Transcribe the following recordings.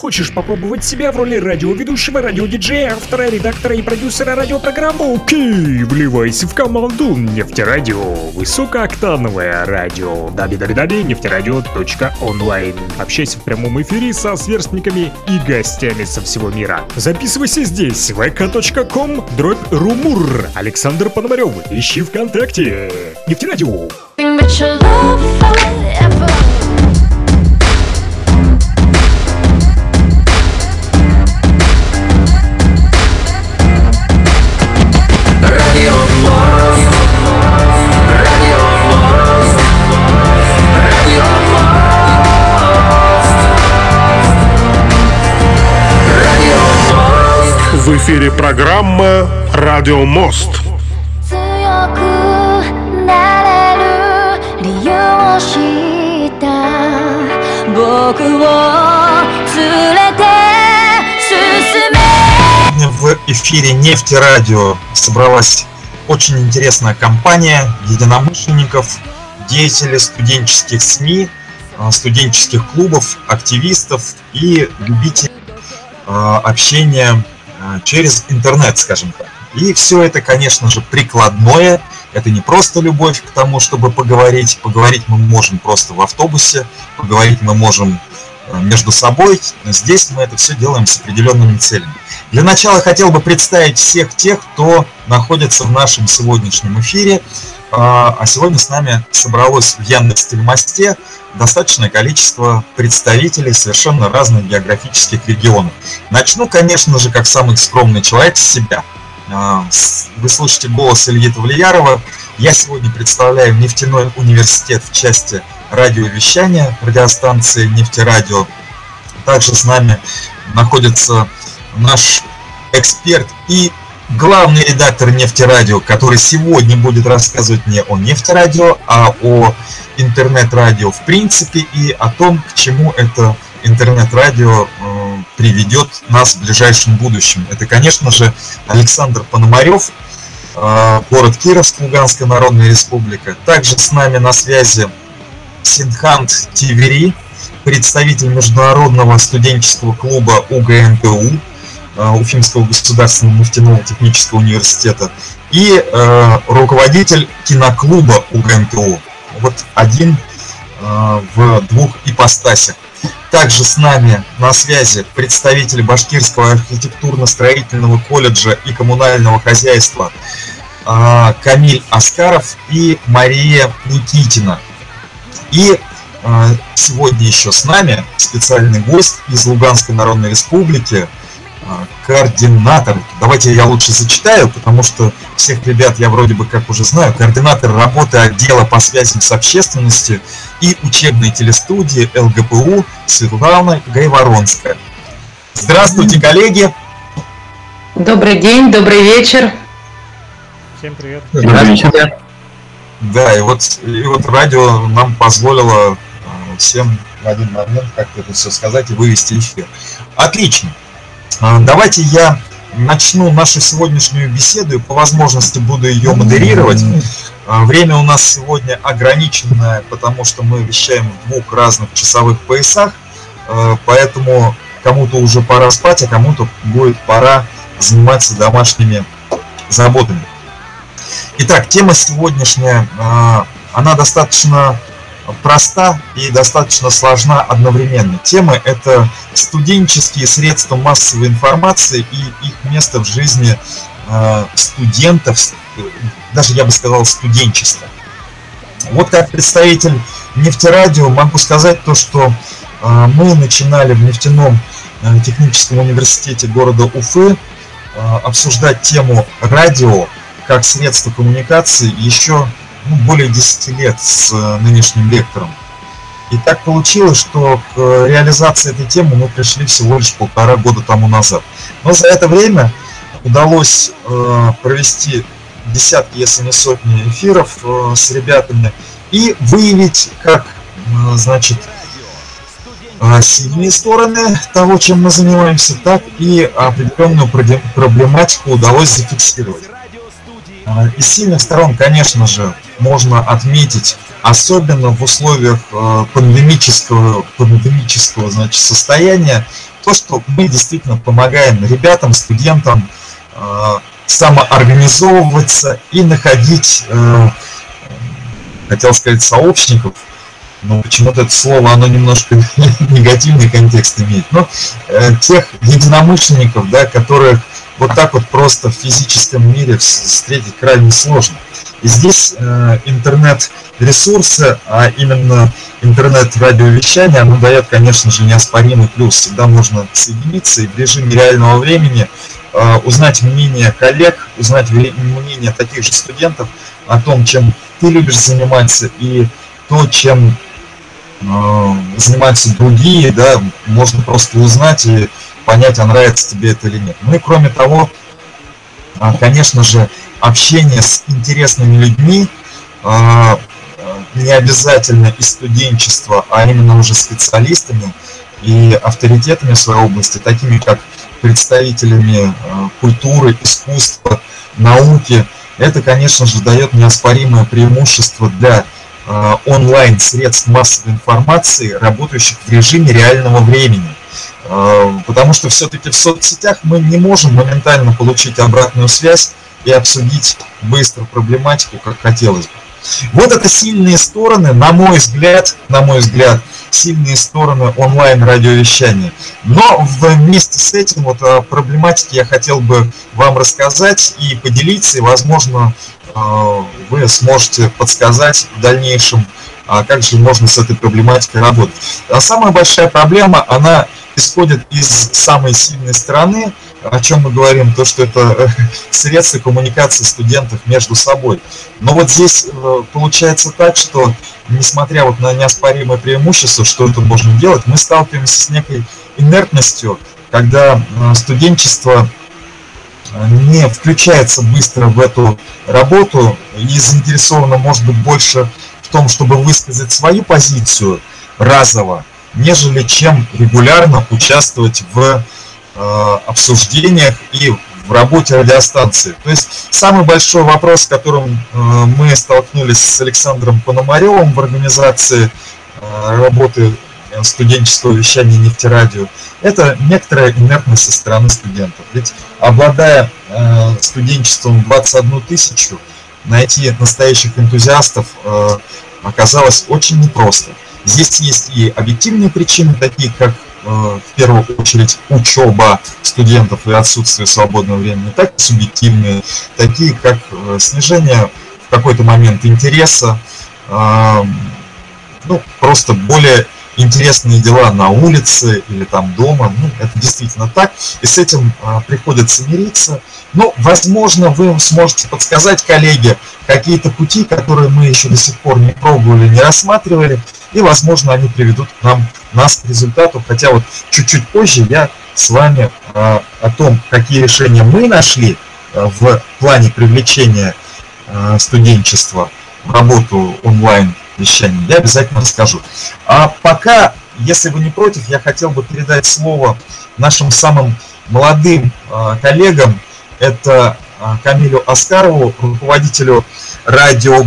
Хочешь попробовать себя в роли радиоведущего, радиодиджея, автора, редактора и продюсера радиопрограммы? Окей, вливайся в команду Нефтерадио. Высокооктановое радио. даби-даби-даби, нефтерадио.онлайн. Общайся в прямом эфире со сверстниками и гостями со всего мира. Записывайся здесь, vk.com, дробь румур. Александр Пономарев, ищи ВКонтакте. Нефтерадио. В эфире программа «Радио Мост». В эфире «Нефти Радио» собралась очень интересная компания единомышленников, деятелей студенческих СМИ, а, студенческих клубов, активистов и любителей а, общения через интернет, скажем так. И все это, конечно же, прикладное. Это не просто любовь к тому, чтобы поговорить. Поговорить мы можем просто в автобусе, поговорить мы можем между собой. Здесь мы это все делаем с определенными целями. Для начала хотел бы представить всех тех, кто находится в нашем сегодняшнем эфире. А а сегодня с нами собралось в Яндекс Телемосте достаточное количество представителей совершенно разных географических регионов. Начну, конечно же, как самый скромный человек с себя. А, Вы слышите голос Ильи Тавлиярова. Я сегодня представляю нефтяной университет в части радиовещания радиостанции «Нефтерадио». Также с нами находится наш эксперт и главный редактор «Нефтерадио», который сегодня будет рассказывать не о «Нефтерадио», а о интернет-радио в принципе и о том, к чему это интернет-радио э, приведет нас в ближайшем будущем. Это, конечно же, Александр Пономарев, э, город Кировск, Луганская Народная Республика. Также с нами на связи Синхант Тивери, представитель Международного студенческого клуба УГНТУ, э, Уфимского государственного нефтяного технического университета, и э, руководитель киноклуба УГНТУ. Вот один э, в двух ипостасях. Также с нами на связи представитель Башкирского архитектурно-строительного колледжа и коммунального хозяйства э, Камиль Аскаров и Мария Никитина. И э, сегодня еще с нами специальный гость из Луганской Народной Республики, э, координатор. Давайте я лучше зачитаю, потому что всех ребят я вроде бы как уже знаю. Координатор работы отдела по связям с общественностью и учебной телестудии ЛГПУ Светлана Гайворонская. Здравствуйте, коллеги! Добрый день, добрый вечер. Всем привет. Здравствуйте. Да, и вот, и вот радио нам позволило э, всем в один момент как-то это все сказать и вывести эфир. Отлично. А, Давайте я начну нашу сегодняшнюю беседу и по возможности буду ее модерировать. А, Время у нас сегодня ограниченное, потому что мы вещаем в двух разных часовых поясах, э, поэтому кому-то уже пора спать, а кому-то будет пора заниматься домашними заботами. Итак, тема сегодняшняя, а, она достаточно проста и достаточно сложна одновременно. Тема – это студенческие средства массовой информации и их место в жизни а, студентов, даже я бы сказал студенчества. Вот как представитель нефтерадио могу сказать то, что а, мы начинали в нефтяном техническом университете города Уфы обсуждать тему радио как средство коммуникации еще ну, более 10 лет с э, нынешним лектором. И так получилось, что к э, реализации этой темы мы пришли всего лишь полтора года тому назад. Но за это время удалось э, провести десятки, если не сотни эфиров с ребятами и выявить, как, значит, сильные стороны того, чем мы занимаемся, так и определенную проблематику удалось зафиксировать. А, Из сильных сторон, конечно же, можно отметить, особенно в условиях э, пандемического, пандемического значит, состояния, то, что мы действительно помогаем ребятам, студентам э, самоорганизовываться и находить, э, хотел сказать, сообщников, но почему-то это слово, оно немножко негативный контекст имеет, но э, тех единомышленников, да, которых вот так вот просто в физическом мире встретить крайне сложно. И здесь э, интернет-ресурсы, а именно интернет-радиовещание, оно дает, конечно же, неоспоримый плюс. Всегда можно соединиться и в режиме реального времени э, узнать мнение коллег, узнать мнение таких же студентов о том, чем ты любишь заниматься и то, чем э, занимаются другие, да, можно просто узнать и понять, а нравится тебе это или нет. Ну и кроме того, а, конечно же, общение с интересными людьми, а, не обязательно из студенчества, а именно уже специалистами и авторитетами своей области, такими как представителями а, культуры, искусства, науки, это, конечно же, дает неоспоримое преимущество для онлайн средств массовой информации, работающих в режиме реального времени. Потому что все-таки в соцсетях мы не можем моментально получить обратную связь и обсудить быстро проблематику, как хотелось бы. Вот это сильные стороны, на мой взгляд, на мой взгляд, сильные стороны онлайн радиовещания. Но вместе с этим вот о проблематике я хотел бы вам рассказать и поделиться, и, возможно, э, вы сможете подсказать в дальнейшем, а как же можно с этой проблематикой работать. А самая большая проблема, она исходит из самой сильной стороны, о чем мы говорим, то, что это э, средства коммуникации студентов между собой. Но вот здесь э, получается так, что несмотря вот на неоспоримое преимущество, что это можно делать, мы сталкиваемся с некой инертностью, когда э, студенчество не включается быстро в эту работу и заинтересовано, может быть, больше в том, чтобы высказать свою позицию разово, нежели чем регулярно участвовать в Э, обсуждениях и в работе радиостанции. То есть самый большой вопрос, с которым э, мы столкнулись с Александром Пономаревым в организации э, работы студенческого вещания нефтерадио, это некоторая инертность со стороны студентов. Ведь обладая студенчеством 21 тысячу, найти настоящих энтузиастов оказалось очень непросто. Здесь есть и объективные причины, такие как Э, в первую очередь учеба студентов и отсутствие свободного времени, так и субъективные, такие как э, снижение в какой-то момент интереса, ну, просто более интересные дела на улице или там дома, ну, это действительно так, и с этим приходится мириться. Но, возможно, вы сможете подсказать коллеге какие-то пути, которые мы еще до сих пор не пробовали, не рассматривали, и, возможно, они приведут нам нас к результату, хотя вот чуть-чуть позже я с вами э, о том, какие решения мы нашли э, в плане привлечения э, студенчества в работу онлайн вещания, я обязательно расскажу. А пока, если вы не против, я хотел бы передать слово нашим самым молодым э, коллегам. Это э, Камилю Аскарову, руководителю радио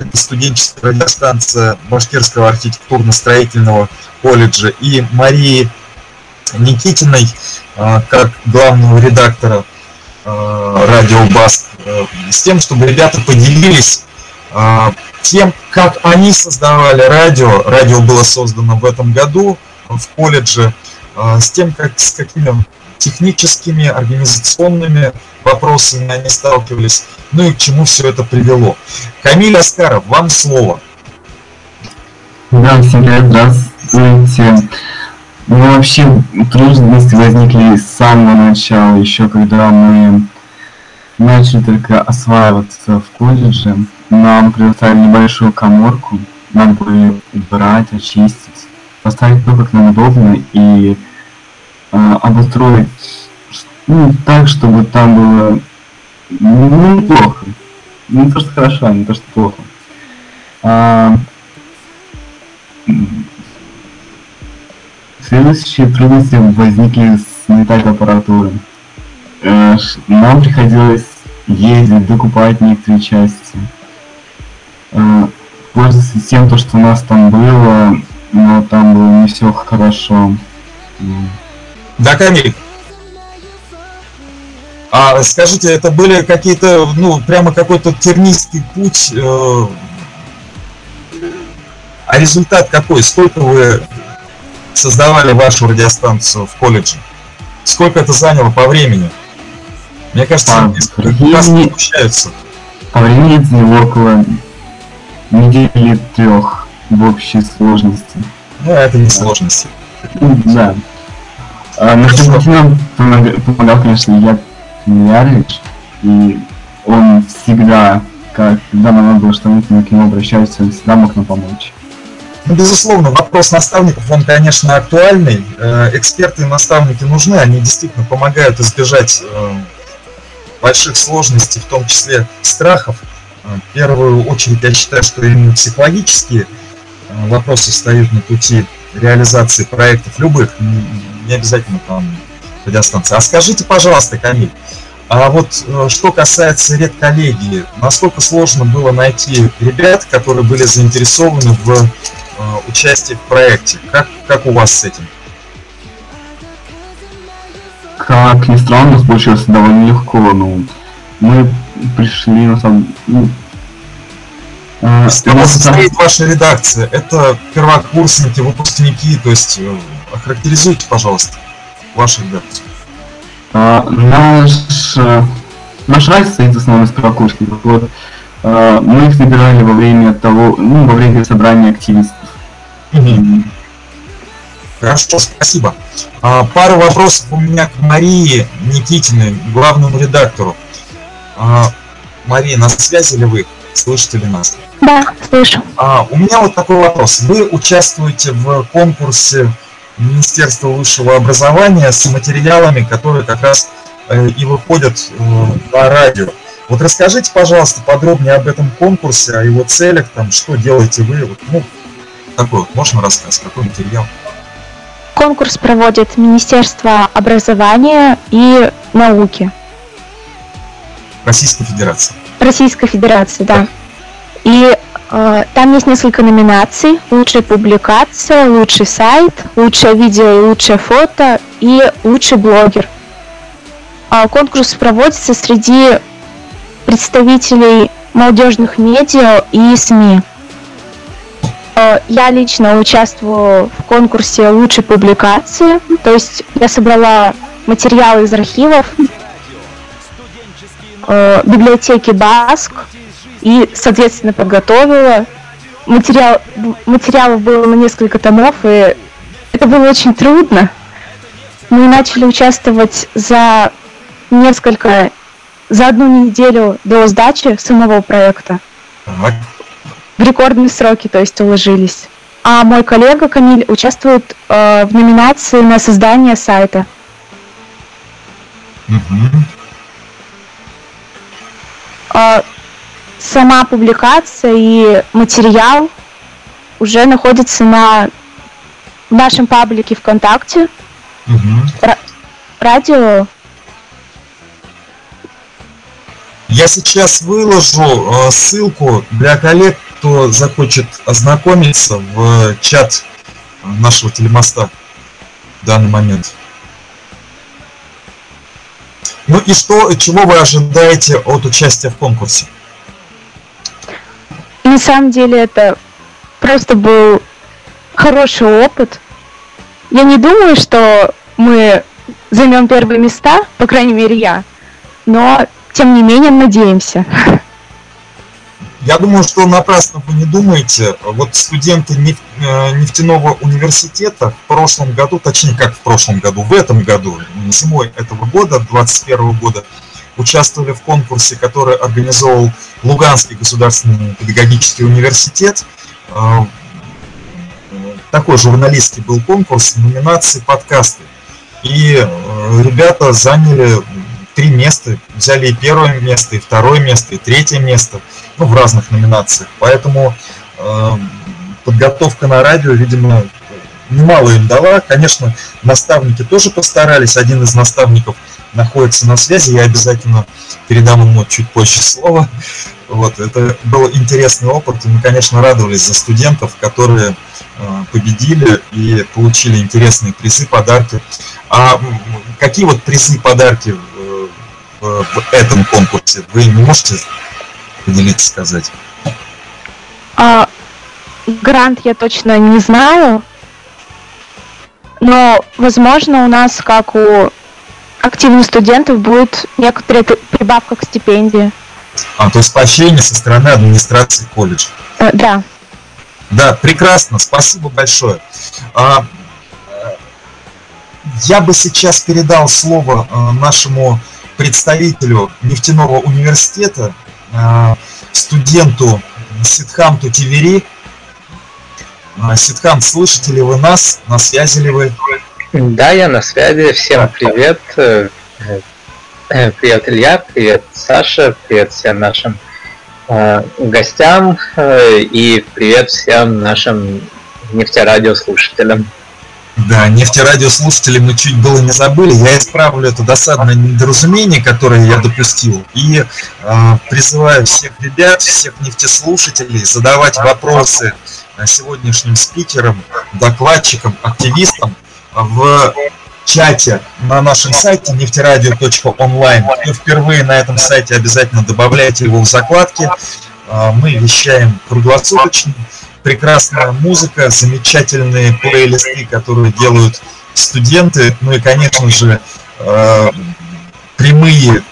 это студенческая радиостанция Башкирского архитектурно-строительного колледжа, и Марии Никитиной, а, как главного редактора а, радио Баск, э, с тем, чтобы ребята поделились а, тем, как они создавали радио. Радио было создано в этом году в колледже, с тем, как, с какими техническими, организационными вопросами они сталкивались, ну и к чему все это привело. Камиль Аскаров, вам слово. Да, всем здравствуйте. Ну, вообще, трудности возникли с самого начала, еще когда мы начали только осваиваться в колледже. Нам предоставили небольшую коморку, надо было убрать, очистить, поставить то, как нам удобно, и э, обустроить ну, так, чтобы там было ну, неплохо. Не то, что хорошо, а не то, что плохо. А, следующие трудности возникли с металлой аппаратуры. Э, нам приходилось ездить, докупать некоторые части. Э, пользоваться тем, то, что у нас там было, но там было не все хорошо. Да, Камиль. А скажите, это были какие-то, ну, прямо какой-то тернистый путь, э, а результат какой? Сколько вы создавали вашу радиостанцию в колледже? Сколько это заняло по времени? Мне кажется, По времени- получаются. По времени это около недели трех в общей сложности. Ну, это не сложности. Да. А, на самом нам помог- помогал, конечно, Илья Миллиардович, и он всегда, когда нам надо было что-нибудь, мы к нему обращались, он всегда мог нам помочь. Ну, безусловно, вопрос наставников, он, конечно, актуальный. Э, Эксперты и наставники нужны, они действительно помогают избежать э, больших сложностей, в том числе страхов. Э, первую очередь, я считаю, что именно психологические э, вопросы встают на пути реализации проектов любых, не обязательно там радиостанции. А скажите, пожалуйста, Камиль, а вот э, что касается редколлегии, насколько сложно было найти ребят, которые были заинтересованы в участии в проекте? Как, как у вас с этим? Как ни странно, получилось довольно легко, ну, мы пришли на самом... Ну, э, Из там- состоит ваша редакция? Это первокурсники, выпускники, то есть э, охарактеризуйте, пожалуйста, вашу редакцию. А, наш, э, наш рай состоит в основном из первокурсников. Вот, э, мы их набирали во время того, ну, во время собрания активистов. Хорошо, спасибо. А, Пару вопросов у меня к Марии Никитиной, главному редактору. А, Мария, на связи ли вы? Слышите ли нас? Да, слышу. А, у меня вот такой вопрос. Вы участвуете в конкурсе Министерства высшего образования с материалами, которые как раз э, и выходят э, на радио. Вот расскажите, пожалуйста, подробнее об этом конкурсе, о его целях, там, что делаете вы, вот, ну, такой вот, можно рассказ, какой материал? Конкурс проводит Министерство образования и науки Российской Федерации. Российской Федерации, да. И э, там есть несколько номинаций. Лучшая публикация, лучший сайт, лучшее видео и лучшее фото и лучший блогер. А конкурс проводится среди представителей молодежных медиа и СМИ. Э, Я лично участвую в конкурсе лучшей публикации, то есть я собрала материалы из архивов э, библиотеки Баск и, соответственно, подготовила. Материал, материалов было на несколько томов, и это было очень трудно. Мы начали участвовать за несколько, за одну неделю до сдачи самого проекта. Так, В рекордные сроки, то есть уложились. А мой коллега Камиль участвует э, в номинации на создание сайта. мгм. А, сама публикация и материал уже находятся на нашем паблике ВКонтакте, Мгм. радио. Я сейчас выложу э, ссылку для коллег, кто захочет ознакомиться в чат нашего телемоста в данный момент. Ну и что, чего вы ожидаете от участия в конкурсе? На самом деле это просто был хороший опыт. Я не думаю, что мы займем первые места, по крайней мере я, но тем не менее надеемся. Я думаю, что напрасно вы не думаете. Вот студенты э, нефтяного университета в прошлом году, точнее как в прошлом году, в этом году, зимой этого года, 2021 года, участвовали в конкурсе, который организовал Луганский государственный педагогический университет. Э, Такой журналистский был конкурс номинации подкасты. И э, ребята заняли три места, взяли и первое место, и второе место, и третье место ну, в разных номинациях. Поэтому э, подготовка на радио, видимо, немало им дала. Конечно, наставники тоже постарались. Один из наставников находится на связи, я обязательно передам ему чуть позже слово. Вот, это был интересный опыт, и мы, конечно, радовались за студентов, которые э, победили и получили интересные призы, подарки. А какие вот призы, подарки в, этом конкурсе? Вы не можете поделиться, сказать? А, грант я точно не знаю, но, возможно, у нас, как у активных студентов, будет некоторая прибавка к стипендии. А, то есть поощрение со стороны администрации колледжа. Э, да. Да, прекрасно, спасибо большое. А, я бы сейчас передал слово а, нашему представителю нефтяного университета, а, студенту Сидханту Тивери. А, Сидхан, слышите ли вы нас? На связи ли вы? Да, я на связи. Всем привет. Э, э, привет, Илья, привет, Саша, привет всем нашим э, гостям и привет всем нашим нефтерадиослушателям. Да, нефтерадиослушатели мы чуть было не забыли. Я исправлю это досадное недоразумение, которое я допустил. И э, призываю всех ребят, всех нефтеслушателей задавать вопросы сегодняшним спикерам, докладчикам, активистам в чате на нашем сайте нефтерадио.онлайн. Кто впервые на этом сайте, обязательно добавляйте его в закладки. Мы вещаем круглосуточно. Прекрасная музыка, замечательные плейлисты, которые делают студенты. Ну и, конечно же, прямые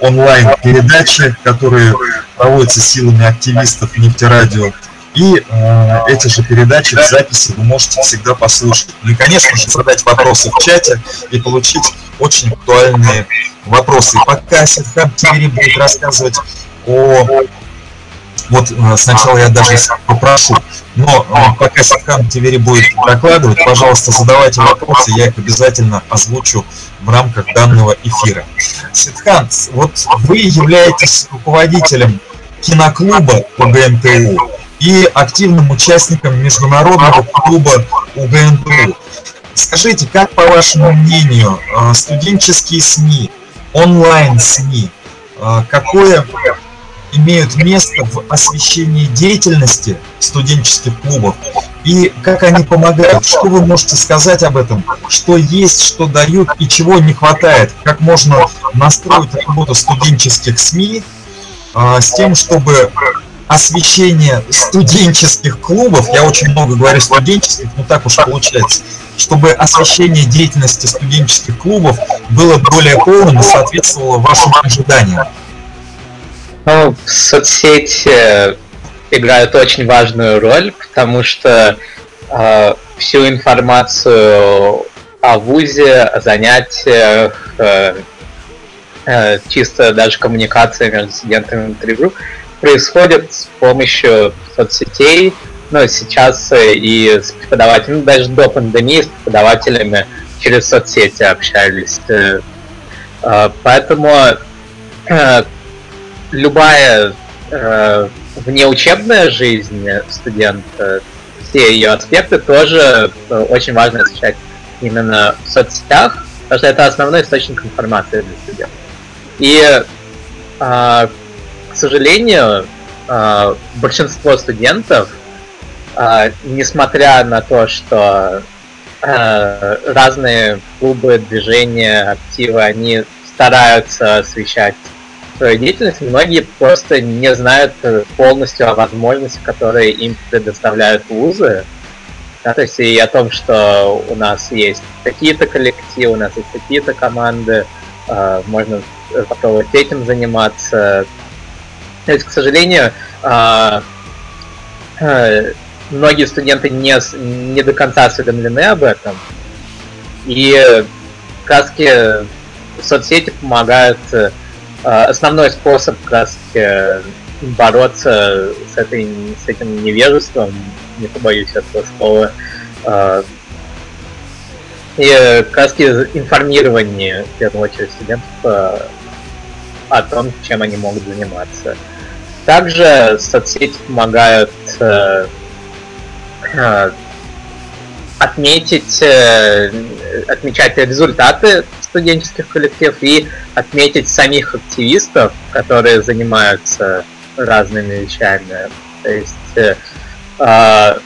онлайн-передачи, которые проводятся силами активистов нефтерадио. И э, эти же передачи в записи вы можете всегда послушать. Ну и, конечно же, задать вопросы в чате и получить очень актуальные вопросы. И пока Сидхам Тивери будет рассказывать о... Вот э, сначала я даже попрошу, но э, пока Сидхан Тивери будет докладывать, пожалуйста, задавайте вопросы, я их обязательно озвучу в рамках данного эфира. Сидхан, вот вы являетесь руководителем киноклуба по ГНТУ и активным участником международного клуба УГНТУ. Скажите, как по вашему мнению, э, студенческие СМИ, онлайн-СМИ, какое имеют место в освещении деятельности студенческих клубов и как они помогают? Что вы можете сказать об этом? Что есть, что дают и чего не хватает? Как можно настроить работу студенческих СМИ э, с тем, чтобы освещение студенческих клубов, я очень много говорю студенческих, но так уж получается, чтобы освещение деятельности студенческих клубов было более полным и соответствовало вашим ожиданиям? Ну, соцсети играют очень важную роль, потому что э, всю информацию о ВУЗе, о занятиях, э, э, чисто даже коммуникация между студентами внутри групп происходит с помощью соцсетей, ну, сейчас э, и с преподавателями, ну, даже до пандемии с преподавателями через соцсети общались. Э, э, поэтому любая внеучебная жизнь студента, все ее аспекты тоже очень важно освещать именно в соцсетях, потому что это основной источник информации для студентов. И к сожалению, а, большинство студентов, а, несмотря на то, что а, разные клубы, движения, активы, они стараются освещать деятельность, многие просто не знают полностью о возможностях, которые им предоставляют вузы. Да, то есть и о том, что у нас есть такие-то коллективы, у нас есть такие-то команды, можно попробовать этим заниматься. То есть, к сожалению, а, а, многие студенты не, не до конца осведомлены об этом. И краски соцсети помогают основной способ краски бороться с, этой, с этим невежеством, не побоюсь этого слова, и краски информирование, в первую очередь, студентов о том, чем они могут заниматься. Также соцсети помогают э, э, отметить, э, отмечать результаты студенческих коллективов и отметить самих активистов, которые занимаются разными вещами. То есть э, э,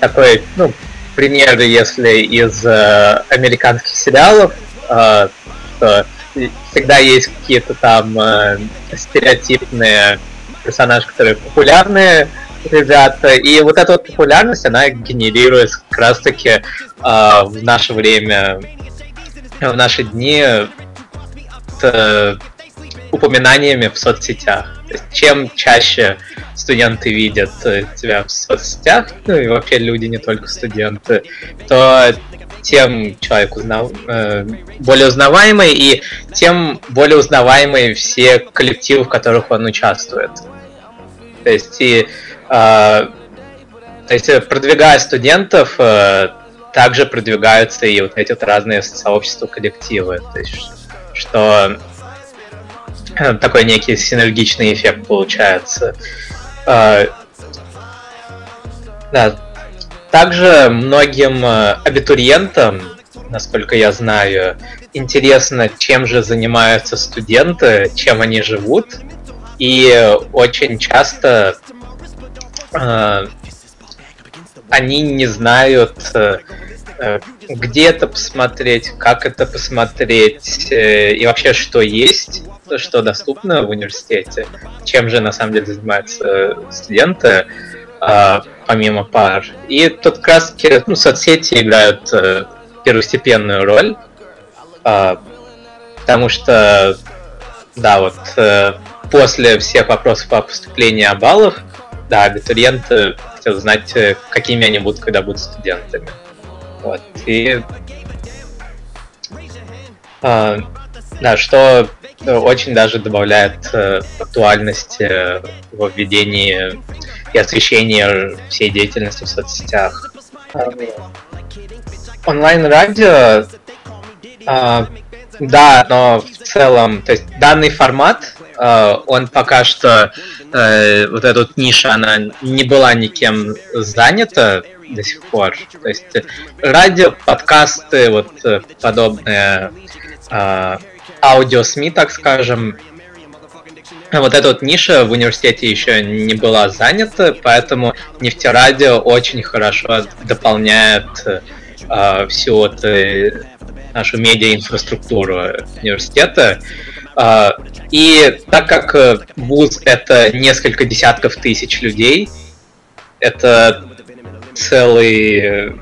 такой, ну, пример, если из э, американских сериалов, э, то всегда есть какие-то там э, стереотипные персонажи, которые популярные ребята, и вот эта вот популярность, она генерируется как раз-таки э, в наше время, в наши дни с упоминаниями в соцсетях. То есть, чем чаще студенты видят тебя в соцсетях, ну и вообще люди, не только студенты, то тем человек узнав... э, более узнаваемый, и тем более узнаваемые все коллективы, в которых он участвует. То есть, и, э, то есть продвигая студентов, э, также продвигаются и вот эти вот разные сообщества, коллективы. То есть, что такой некий синергичный эффект получается. Э, да, также многим э, абитуриентам, насколько я знаю, интересно, чем же занимаются студенты, чем они живут. И очень часто э, они не знают, э, э где это посмотреть, как это посмотреть э, и вообще что есть, что доступно в университете, чем же на самом деле занимаются студенты. Э, помимо пар. И тут как раз ну, соцсети играют первостепенную роль, э, потому что, да, вот после всех вопросов о поступлении о баллах, да, абитуриенты хотят знать, э, какими они будут, когда будут студентами. Вот. И э, да, что очень даже добавляет э, актуальности э, в введении и освещении всей деятельности в соцсетях. Онлайн-радио, э, да, но в целом, то есть данный формат, он пока что, э, вот эта вот ниша, она не была никем занята до сих пор. То есть радио, подкасты, вот э, подобные э, аудио-СМИ, так скажем, вот эта вот ниша в университете еще не была занята, поэтому нефтерадио очень хорошо дополняет э, всю вот, э, нашу медиа-инфраструктуру университета. Э, и так как э, вуз это несколько десятков тысяч людей, это целый э,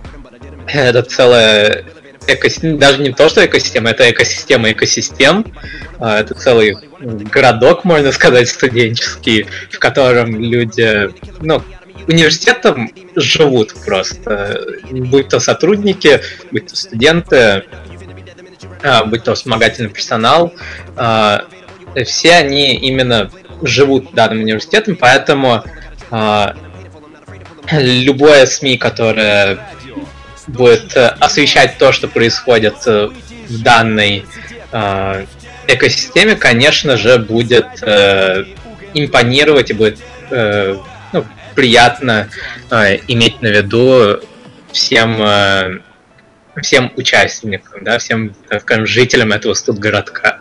это целая экосистема, даже не то, что экосистема, это экосистема экосистем. А, это целый городок, можно сказать, студенческий, в котором люди, ну, университетом живут просто. Будь то сотрудники, будь то студенты, а, будь то вспомогательный персонал. А, все они именно живут данным университетом, поэтому любое СМИ, которое будет э, освещать то, что происходит э, в данной э, экосистеме, конечно же, будет импонировать и будет ну, приятно иметь на виду всем всем участникам, да, всем, так скажем, жителям этого студгородка.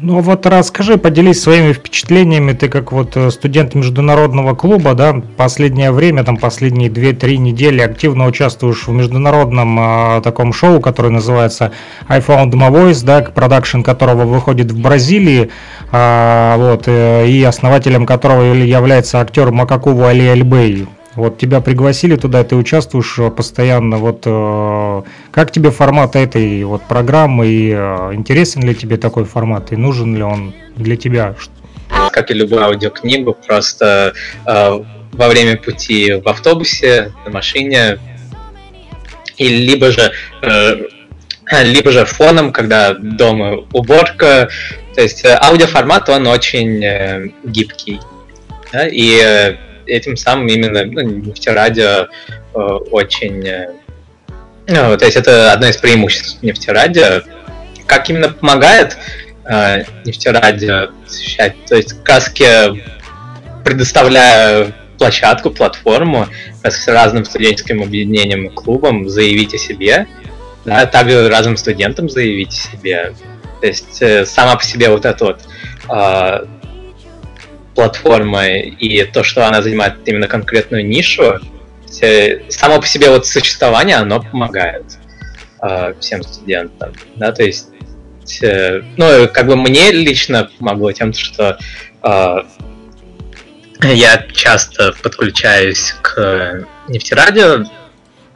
Ну вот расскажи, поделись своими впечатлениями. Ты как вот э, студент международного клуба, да, последнее время, там последние 2-3 недели активно участвуешь в международном э, таком шоу, которое называется I Found My Voice, да, продакшн которого выходит в Бразилии, э, вот, и основателем которого является актер Макакуву Али Альбей. Вот тебя пригласили туда, ты участвуешь э, постоянно. Вот э, как тебе формат этой вот программы и э, интересен ли тебе такой формат и нужен ли он для тебя? Как и любую аудиокнигу, просто э, во время пути в автобусе, на машине, и либо же э, либо же фоном, когда дома уборка. То есть аудиоформат, он очень э, гибкий. Да? И этим самым именно ну, нефтерадио э, очень... Э, ну, то есть это одно из преимуществ нефтерадио. Как именно помогает э, нефтерадио освещать? То есть каски предоставляя площадку, платформу с разным студенческим объединением и клубам заявить о себе да, также разным студентам заявить себе. То есть э, сама по себе вот эта вот э, платформа и то, что она занимает именно конкретную нишу, э, само по себе вот существование, оно помогает э, всем студентам. Да, то есть, э, ну, как бы мне лично помогло тем, что э, я часто подключаюсь к нефтерадио.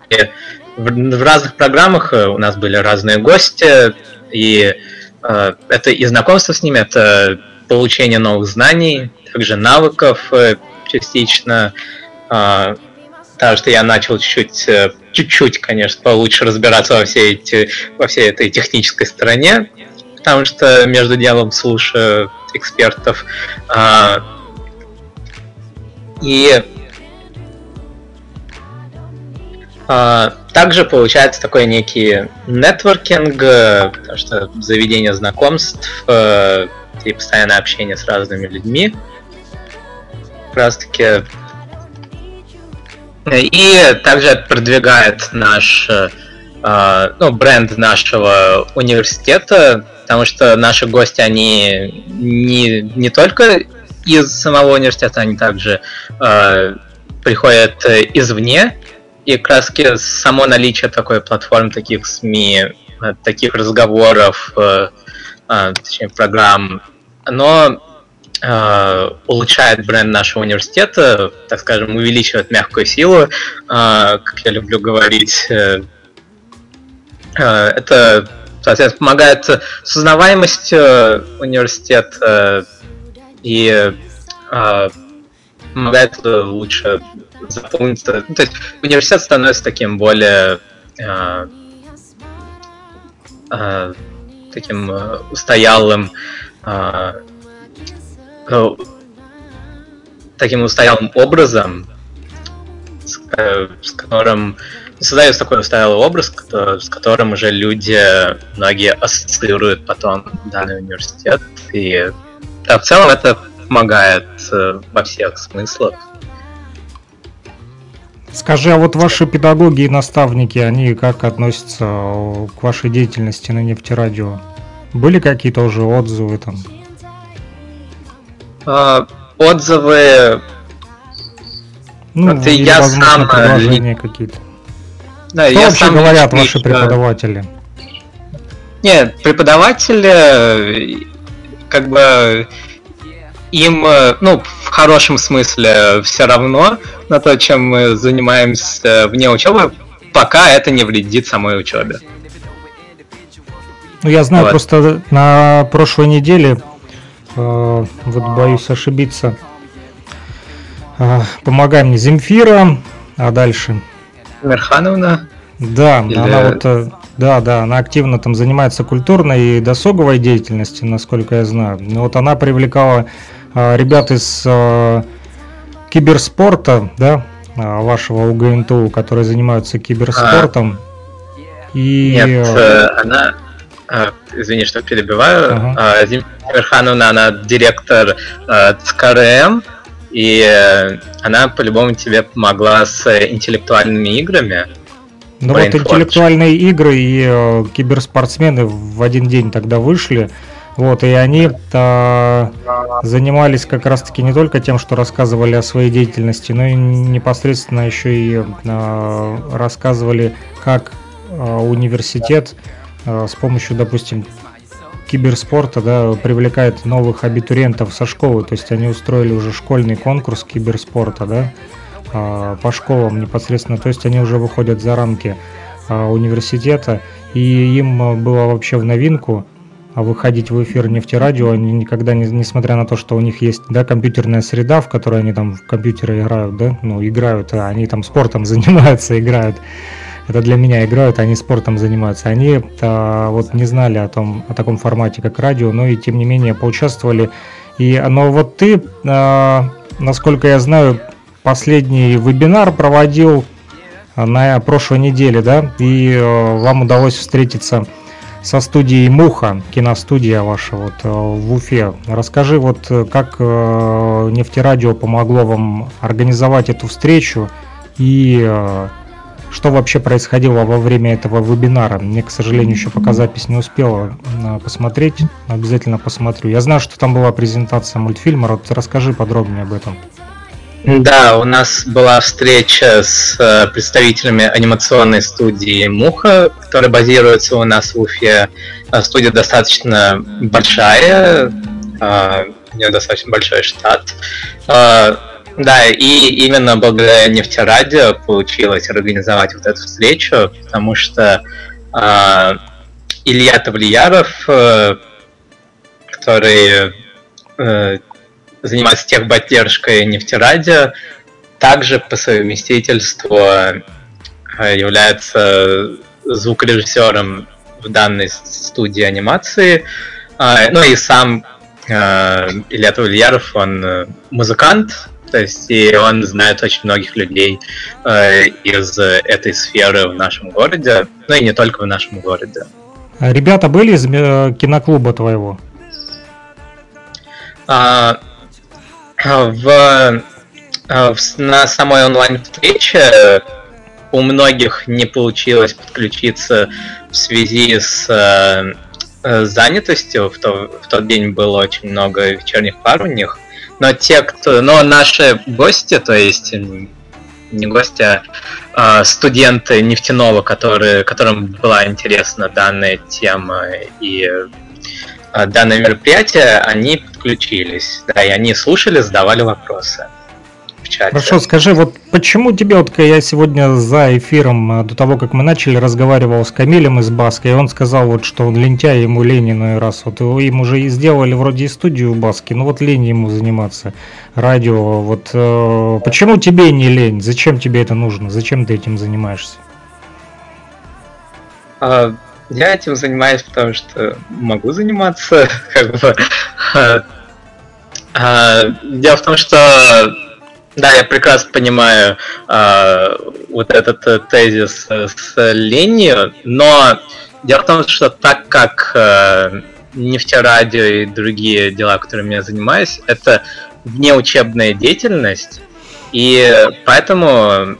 И в, в разных программах у нас были разные гости, и э, это и знакомство с ними, это получение новых знаний, также навыков э, частично. Э, потому что я начал чуть-чуть, э, чуть-чуть, конечно, получше разбираться во всей, эти, во всей этой технической стороне, потому что между делом слушаю экспертов. Э, и э, также получается такой некий нетворкинг, потому что заведение знакомств э, и постоянное общение с разными людьми. Как раз таки и также продвигает наш э, ну, бренд нашего университета, потому что наши гости, они не, не только из самого университета, они также э, приходят извне, и как раз само наличие такой платформы, таких СМИ, таких разговоров, э, э, точнее, программ, оно э, улучшает бренд нашего университета, так скажем, увеличивает мягкую силу, как я люблю говорить. Это, соответственно, помогает с узнаваемостью университета и помогает лучше запомниться. Ну, то есть университет становится таким более э, э, таким э, устоялым э, э, таким устоялым образом, с, с которым создается такой устоялый образ, с которым уже люди многие ассоциируют потом данный университет. И да, в целом это помогает э, во всех смыслах. Скажи, а вот ваши педагоги и наставники, они как относятся э, к вашей деятельности на нефтерадио? Были какие-то уже отзывы там? А, отзывы... Ну, это я возможно, сам... Э, предложения какие-то. Да, Что я вообще сам говорят ваши преподаватели? Нет, преподаватели как бы им, э, ну, в хорошем смысле все равно на то, чем мы занимаемся вне учебы, пока это не вредит самой учебе. Ну, я знаю, вот. просто на прошлой неделе, вот боюсь ошибиться, э, помогай мне Земфира, а дальше? Мирхановна? Да, Или... она вот, э, да, да, она активно там занимается культурной и досуговой деятельностью, насколько я знаю. Но вот она привлекала ребят из киберспорта, да, вашего УГНТУ, которые занимаются киберспортом. А, и... Нет, э, она... Извини, что перебиваю. Ага. Зимирхановна, она директор ЦКРМ, и э, она по-любому тебе помогла с интеллектуальными играми. Ну вот интеллектуальные игры и э, киберспортсмены в один день тогда вышли. Вот, и они -то занимались как раз-таки не только тем, что рассказывали о своей деятельности, но и непосредственно еще и э, рассказывали, как э, университет э, с помощью, допустим, киберспорта да, привлекает новых абитуриентов со школы. То есть они устроили уже школьный конкурс киберспорта да, э, по школам непосредственно. То есть они уже выходят за рамки э, университета. И им было вообще в новинку а выходить в эфир нефтерадио, они никогда, не, несмотря на то, что у них есть да, компьютерная среда, в которой они там в компьютеры играют, да, ну, играют, а они там спортом занимаются, играют. Это для меня играют, а они спортом занимаются. Они а, вот не знали о том, о таком формате, как радио, но и тем не менее поучаствовали. И, но вот ты, а, насколько я знаю, последний вебинар проводил на прошлой неделе, да, и а, вам удалось встретиться со студией Муха, киностудия ваша вот э, в Уфе. Расскажи, вот э, как э, нефтерадио помогло вам организовать эту встречу и что вообще происходило во время этого вебинара. Мне, к сожалению, еще пока запись не успела а, посмотреть, обязательно посмотрю. Я знаю, что там была презентация мультфильма, вот расскажи подробнее об этом. Да, у нас была встреча с э, представителями анимационной студии Муха, которая базируется у нас в Уфе. Э, студия достаточно большая, э, у нее достаточно большой штат. Да, и именно благодаря нефтерадио получилось организовать вот эту встречу, потому что Илья Тавлияров, который занимается техподдержкой нефтерадио, также по совместительству э, является звукорежиссером в данной студии анимации. А, ну и сам э, Илья Тавлияров, он музыкант, то есть и он знает очень многих людей э, из этой сферы в нашем городе, ну и не только в нашем городе. Ребята были из киноклуба твоего? А, в, в, на самой онлайн-встрече у многих не получилось подключиться в связи с э, занятостью. В, то, в тот день было очень много вечерних пар у них. Но те, кто. Но наши гости, то есть не гости, а, а студенты нефтяного, которые, которым была интересна данная тема и а, данное мероприятие, они подключились, да, и они слушали, задавали вопросы чате. Хорошо, скажи, вот почему тебе, вот я сегодня за эфиром, а, до того, как мы начали, разговаривал с Камилем из Баски, и он сказал, вот, что он лентяй, ему лень иной раз, вот им уже и сделали вроде и студию Баски, ну вот лень ему заниматься радио, вот э, почему тебе не лень, зачем тебе это нужно, зачем ты этим занимаешься? А, я этим занимаюсь, потому что могу заниматься, как бы. А, а, дело в том, что да, я прекрасно понимаю а, вот этот э, тезис с ленью, но дело в том, что так как а, нефтерадио и другие дела, которыми я занимаюсь, это внеучебная деятельность, и поэтому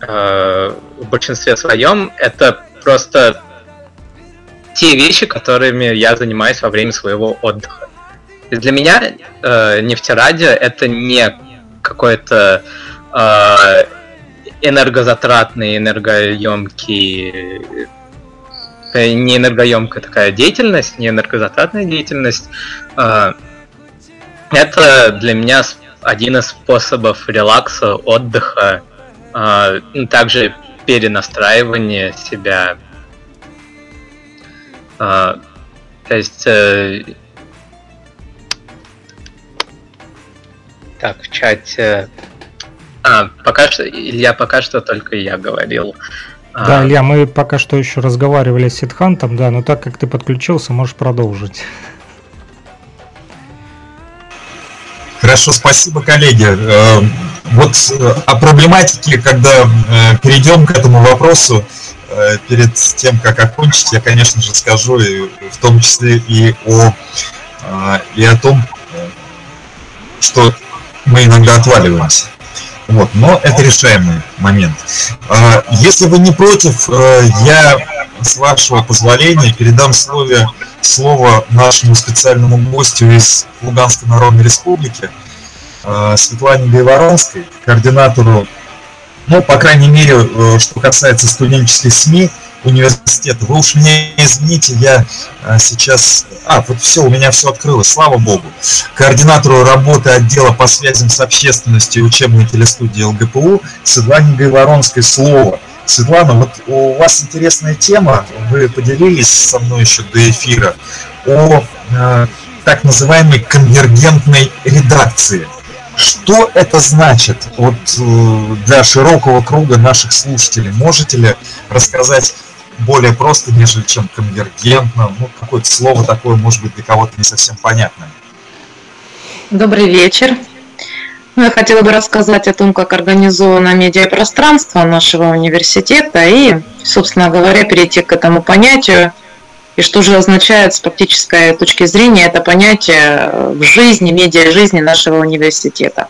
э, в большинстве своем это просто те вещи, которыми я занимаюсь во время своего отдыха. Для меня э, нефтерадио это не какой-то э, энергозатратный, энергоемкий э, не энергоемкая такая деятельность, не энергозатратная деятельность. Э, это для меня один из способов релакса, отдыха, э, также перенастраивания себя а, то есть... так, в чате... А, пока что... Илья, пока что только я говорил. А. Да, Илья, мы пока что еще разговаривали с Сидхантом, да, но так как ты подключился, можешь продолжить. Хорошо, спасибо, коллеги. Э, вот э, о проблематике, когда перейдем к этому вопросу, Э, перед тем, как окончить, я, конечно же, скажу и, в том числе и о, э, и о том, что мы иногда отваливаемся. Вот, но это решаемый момент. Э, если вы не против, я, с вашего позволения, передам слове, слово нашему специальному гостю из Луганской Народной Республики, Светлане Гайворонской, координатору ну, по крайней мере, э, что касается студенческих СМИ университета. Вы уж меня извините, я э, сейчас... А, вот все, у меня все открылось, слава богу. Координатору работы отдела по связям с общественностью учебной телестудии ЛГПУ Светлане Гайворонской слово. Светлана, вот у вас интересная тема, вы поделились со мной еще до эфира о э, так называемой конвергентной редакции – что это значит вот, э, для широкого круга наших слушателей? Можете ли рассказать более просто, нежели чем конвергентно? Ну, какое-то слово такое, может быть, для кого-то не совсем понятное. Добрый вечер. Ну, я хотела бы рассказать о том, как организовано медиапространство нашего университета и, собственно говоря, перейти к этому понятию – и что же означает с практической точки зрения это понятие в жизни, медиа-жизни нашего университета.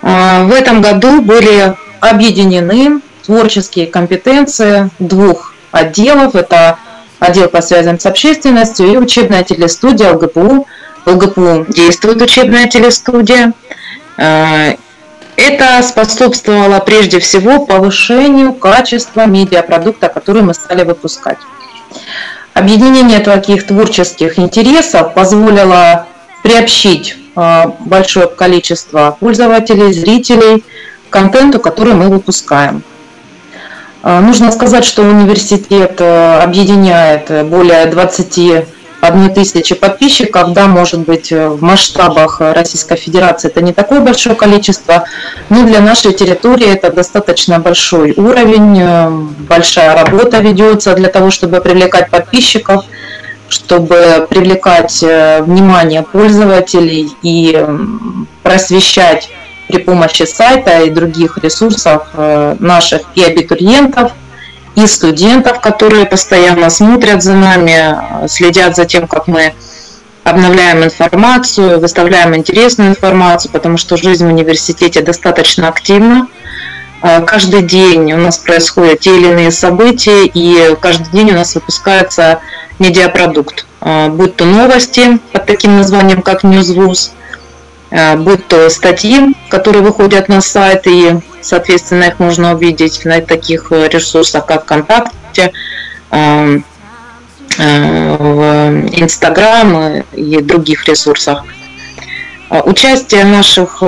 А, в этом году были объединены творческие компетенции двух отделов. Это отдел по связям с общественностью и учебная телестудия ЛГПУ. ЛГПУ действует учебная телестудия. Э, это способствовало прежде всего повышению качества медиапродукта, который мы стали выпускать. Объединение таких творческих интересов позволило приобщить э, большое количество пользователей, зрителей к контенту, который мы выпускаем. Э, нужно сказать, что университет объединяет более 20 одной тысячи подписчиков, да, может быть, э, в масштабах Российской Федерации это не такое большое количество, но для нашей территории это достаточно большой уровень, э, большая работа ведется для того, чтобы привлекать подписчиков, чтобы привлекать э, внимание пользователей и просвещать при помощи сайта и других ресурсов наших и абитуриентов – и студентов, которые постоянно смотрят за нами, следят за тем, как мы обновляем информацию, выставляем интересную информацию, потому что жизнь в университете достаточно активна. А, каждый день у нас происходят те или иные события, и каждый день у нас выпускается медиапродукт. Будь то новости под таким названием, как а, будь то статьи, которые выходят на сайт и Соответственно, их можно увидеть на таких э, ресурсах, как ВКонтакте, э, в Инстаграм и других ресурсах. Э, участие наших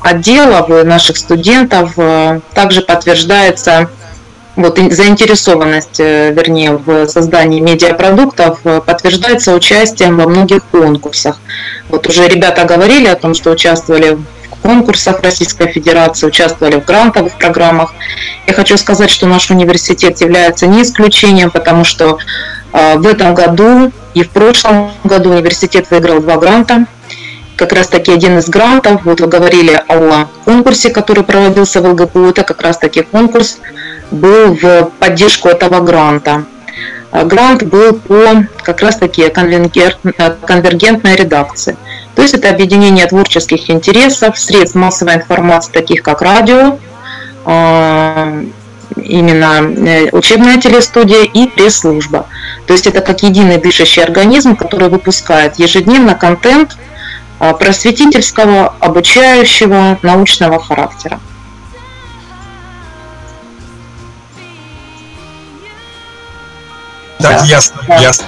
отделов и наших студентов также подтверждается вот заинтересованность, вернее, в создании медиапродуктов подтверждается участием во многих конкурсах. Вот уже ребята говорили о том, что участвовали конкурсах Российской Федерации, участвовали в грантовых программах. Я хочу сказать, что наш университет является не исключением, потому что а, в этом году и в прошлом году университет выиграл два гранта. Как раз таки один из грантов, вот вы говорили о конкурсе, который проводился в ЛГПУ, это как раз таки конкурс был в поддержку этого гранта. А, грант был по как раз таки конвергентной редакции. То есть это объединение творческих интересов, средств массовой информации, таких как радио, а, именно э, учебная телестудия и пресс-служба. То есть это как единый дышащий организм, который выпускает ежедневно контент просветительского, обучающего, научного характера. Так, да. ясно, ясно.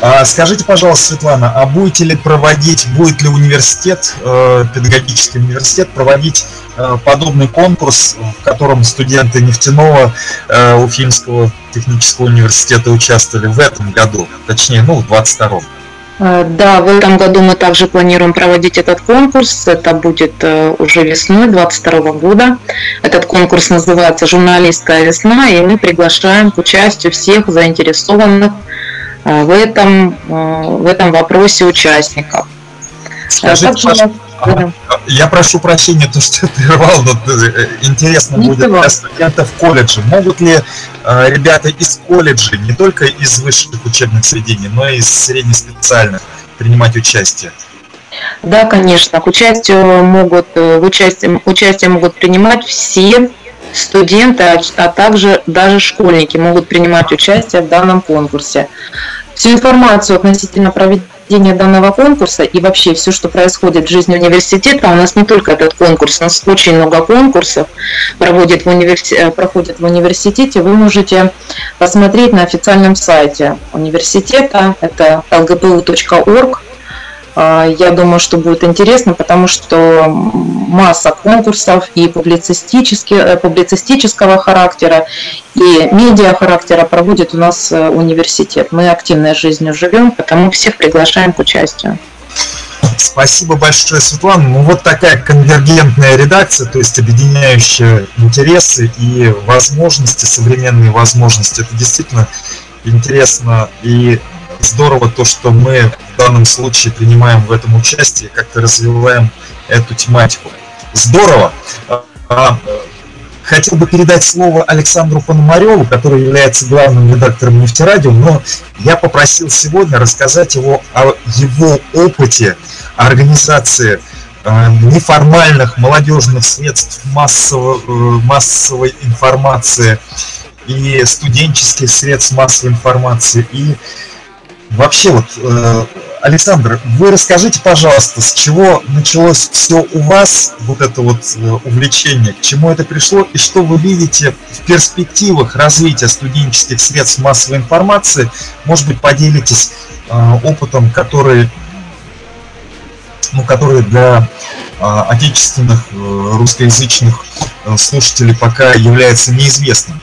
А, скажите, пожалуйста, Светлана, а будете ли проводить, будет ли университет, э, педагогический университет, проводить э, подобный конкурс, в котором студенты нефтяного э, Уфимского технического университета участвовали в этом году, точнее, ну, в 22-м? Да, в этом году мы также планируем проводить этот конкурс. Это будет уже весной 2022 года. Этот конкурс называется «Журналистская весна», и мы приглашаем к участию всех заинтересованных в этом, в этом вопросе участников. Скажите, Также, я прошу прощения, то, что прервал, но э, интересно не будет для студентов колледжа. Могут ли э, ребята из колледжа, не только из высших учебных заведений, но и из среднеспециальных принимать участие? Да, конечно. К участию могут, э, в участие, участие могут принимать все студенты, а, а также даже школьники могут принимать участие в данном конкурсе. Всю информацию относительно проведения данного конкурса и вообще все, что происходит в жизни университета, у нас не только этот конкурс, у нас очень много конкурсов проводит в универси... Э, проходит в университете, вы можете посмотреть на официальном сайте университета, это lgpu.org, я думаю, что будет интересно, потому что масса конкурсов и э, публицистического характера, и медиа характера проводит у нас э, университет. Мы активной жизнью живем, потому всех приглашаем к участию. Спасибо большое, Светлана. Ну вот такая конвергентная редакция, то есть объединяющая интересы и возможности, современные возможности. Это действительно интересно и здорово то, что мы в данном случае принимаем в этом участие, как-то развиваем эту тематику. Здорово! А, хотел бы передать слово Александру Пономареву, который является главным редактором нефтерадио, но я попросил сегодня рассказать его о его опыте организации э, неформальных молодежных средств массово, э, массовой информации и студенческих средств массовой информации. И вообще вот, э, Александр, вы расскажите, пожалуйста, с чего началось все у вас, вот это вот увлечение, к чему это пришло, и что вы видите в перспективах развития студенческих средств массовой информации? Может быть, поделитесь опытом, который ну, которые для отечественных э, русскоязычных э, слушателей пока является неизвестным.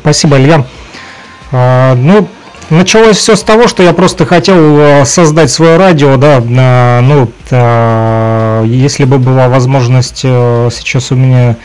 Спасибо, Илья. А, ну, началось все с того, что я просто хотел э, создать свое радио, да, ну, если бы была возможность сейчас у меня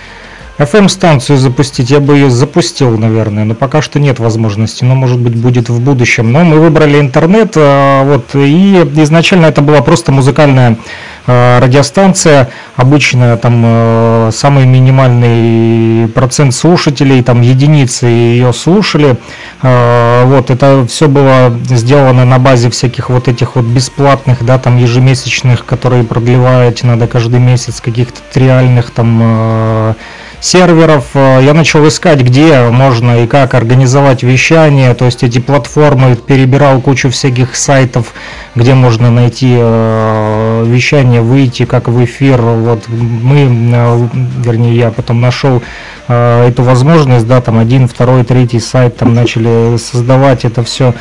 FM-станцию запустить, я бы ее запустил, наверное, но пока что нет возможности, но может быть будет в будущем. Но мы выбрали интернет, вот, и изначально это была просто музыкальная радиостанция, обычная, там а, самый минимальный процент слушателей, там единицы ее слушали. Вот, это все было сделано на базе всяких вот этих вот бесплатных, да, там ежемесячных, которые продлеваете надо каждый месяц, каких-то реальных там серверов. Э, я начал искать, где можно и как организовать вещание, то есть эти платформы, перебирал кучу всяких сайтов, где можно найти э, вещание, выйти как в эфир. Вот мы, э, вернее, я потом нашел эту возможность, да, там один, второй, третий сайт там начали создавать это все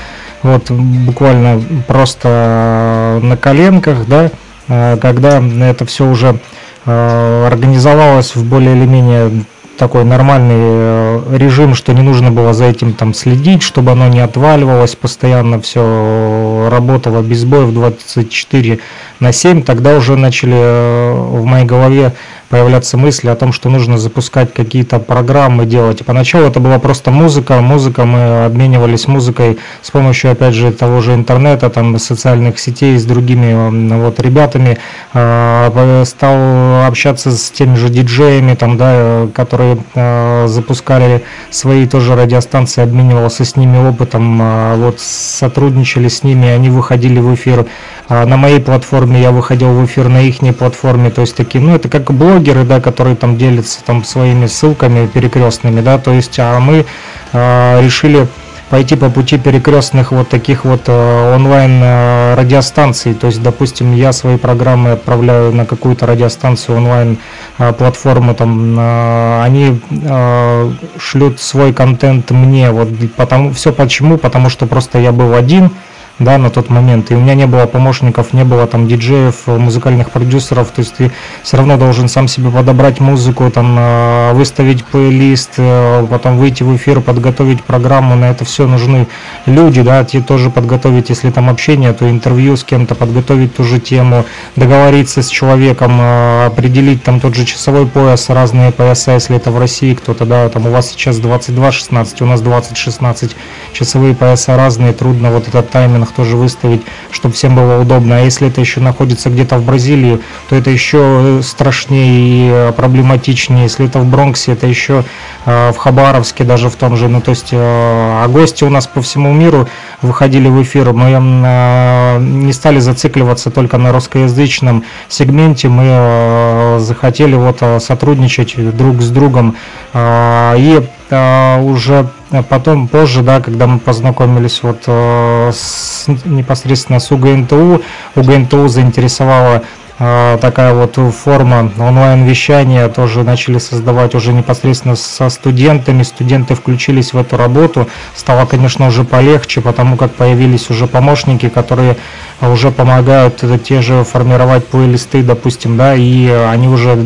вот буквально просто на коленках, да, когда это все уже организовалась в более или менее такой нормальный э, режим, что не нужно было за этим там следить, чтобы оно не отваливалось, постоянно все работало без боев 24 на 7, тогда уже начали э, в моей голове появляться мысли о том, что нужно запускать какие-то программы, делать. И поначалу это была просто музыка, музыка, мы обменивались музыкой с помощью, опять же, того же интернета, там, социальных сетей с другими вот ребятами, а, стал общаться с теми же диджеями, там, да, которые а, запускали свои тоже радиостанции, обменивался с ними опытом, а, вот сотрудничали с ними, они выходили в эфир. На моей платформе, я выходил в эфир на их платформе, то есть такие, ну, это как блог блогеры, да, которые там делятся там своими ссылками перекрестными, да, то есть, а мы э, решили пойти по пути перекрестных вот таких вот э, онлайн э, радиостанций. То есть, допустим, я свои программы отправляю на какую-то радиостанцию онлайн э, платформу, там они шлют свой контент мне. Вот потому все почему? Потому что просто я был один да, на тот момент. И у меня не было помощников, не было там диджеев, музыкальных продюсеров. То есть ты все равно должен сам себе подобрать музыку, там э, выставить плейлист, э, потом выйти в эфир, подготовить программу. На это все нужны люди, да, тебе тоже подготовить, если там общение, то интервью с кем-то, подготовить ту же тему, договориться с человеком, э, определить там тот же часовой пояс, разные пояса, если это в России кто-то, да, там у вас сейчас 22-16, у нас 20-16, часовые пояса разные, трудно вот этот тайминг тоже выставить, чтобы всем было удобно. А если это еще находится где-то в Бразилии, то это еще страшнее и э, проблематичнее. Если это в Бронксе, это еще э, в Хабаровске даже в том же. Ну, то есть, э, а гости у нас по всему миру выходили в эфир. Мы не стали зацикливаться только на русскоязычном сегменте. Мы захотели вот сотрудничать друг с другом. И уже потом, позже, да, когда мы познакомились вот с, непосредственно с УГНТУ, УГНТУ заинтересовала а, такая вот форма онлайн-вещания тоже начали создавать уже непосредственно со студентами. Студенты включились в эту работу. Стало, конечно, уже полегче, потому как появились уже помощники, которые уже помогают те же формировать плейлисты, допустим, да, и они уже,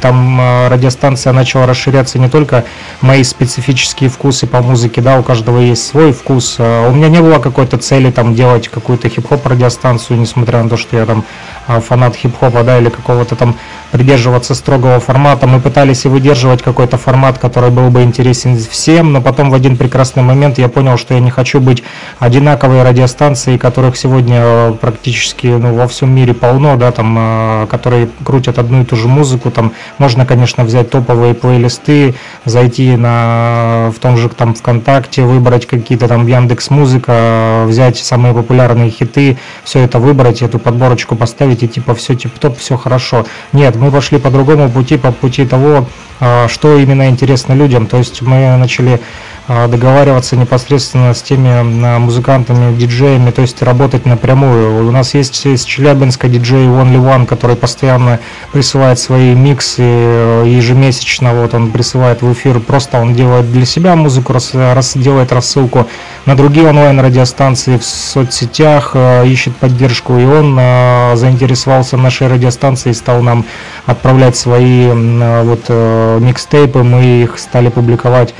там а, радиостанция начала расширяться не только мои специфические вкусы по музыке, да, у каждого есть свой вкус. А, у меня не было какой-то цели там делать какую-то хип-хоп радиостанцию, несмотря на то, что я там фанат хип-хоп хип-хопа, да, или какого-то там придерживаться строгого формата. Мы пытались и выдерживать какой-то формат, который был бы интересен всем, но потом в один прекрасный момент я понял, что я не хочу быть одинаковой радиостанцией, которых сегодня э, практически ну, во всем мире полно, да, там, э, которые крутят одну и ту же музыку, там можно, конечно, взять топовые плейлисты, зайти на в том же там ВКонтакте, выбрать какие-то там Яндекс Музыка, взять самые популярные хиты, все это выбрать, эту подборочку поставить ставите, типа, все тип-топ, все хорошо. Нет, мы пошли по другому пути, по пути того, а, что именно интересно людям. То есть мы начали а, договариваться непосредственно с теми а, музыкантами, диджеями, то есть работать напрямую. У нас есть из Челябинска диджей Only One, который постоянно присылает свои миксы э, ежемесячно, вот он присылает в эфир, просто он делает для себя музыку, раз, раз, делает рассылку на другие онлайн-радиостанции в соцсетях, э, ищет поддержку, и он э, заинтересовался нашей радиостанцией стал нам отправлять свои вот микстейпы, мы их стали публиковать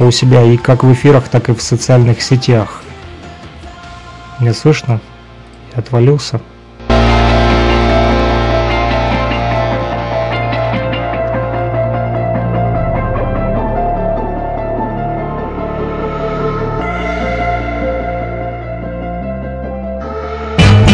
у себя и как в эфирах, так и в социальных сетях. Не слышно? Я отвалился.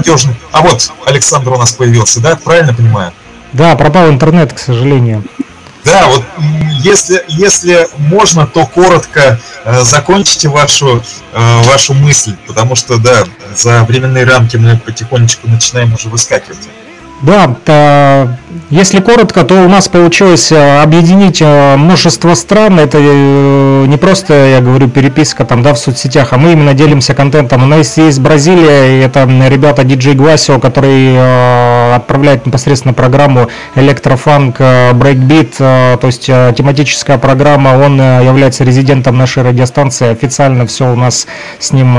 Молодежный. А вот Александр у нас появился, да? Правильно понимаю? Да, пропал интернет, к сожалению. Да, вот если, если можно, то коротко э, закончите вашу, э, вашу мысль, потому что, да, за временные рамки мы потихонечку начинаем уже выскакивать. Да, то, если коротко, то у нас получилось э, объединить э, множество стран. Это э, не просто, я говорю, переписка там, да, в соцсетях, а мы именно делимся контентом. У нас есть Бразилия, и это ребята DJ Гласио, который отправляет непосредственно программу электрофанк Breakbeat, то есть тематическая программа. Он является резидентом нашей радиостанции. Официально все у нас с ним,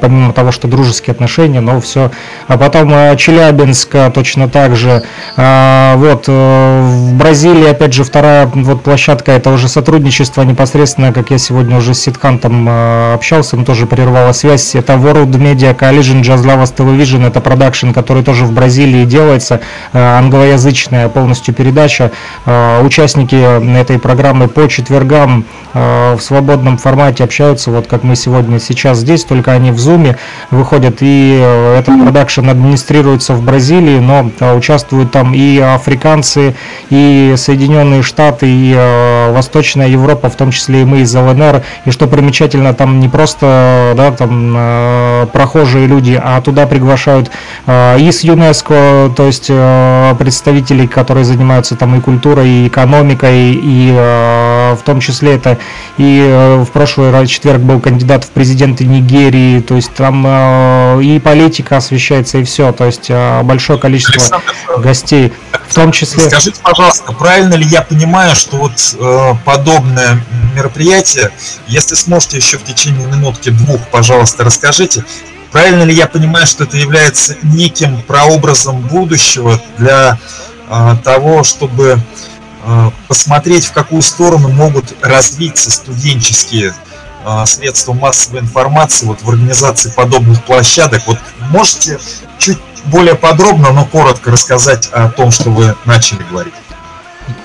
помимо того, что дружеские отношения, но все. А потом Челябинск, точно точно так же. А, вот, э, в Бразилии, опять же, вторая вот площадка, это уже сотрудничество непосредственно, как я сегодня уже с Ситкантом э, общался, он тоже прервала связь. Это World Media Coalition Jazz Lovers Television, это продакшн, который тоже в Бразилии делается, э, англоязычная полностью передача. Участники этой программы по четвергам в свободном формате общаются, вот как мы сегодня сейчас здесь, только они в Зуме выходят, и этот продакшн администрируется в Бразилии, но участвуют там и африканцы, и Соединенные Штаты, и э, Восточная Европа, в том числе и мы из ЛНР. И что примечательно, там не просто да, там, э, прохожие люди, а туда приглашают э, и с ЮНЕСКО, то есть представителей, которые занимаются там и культурой, и экономикой, и в том числе это и в прошлый четверг был кандидат в президенты Нигерии, то есть там и политика освещается, и все, то есть большое количество количество Александр, гостей, в том числе... Скажите, пожалуйста, правильно ли я понимаю, что вот э, подобное мероприятие, если сможете еще в течение минутки двух, пожалуйста, расскажите, правильно ли я понимаю, что это является неким прообразом будущего для э, того, чтобы э, посмотреть, в какую сторону могут развиться студенческие э, средства массовой информации вот в организации подобных площадок. Вот можете чуть более подробно, но коротко рассказать о том, что вы начали говорить.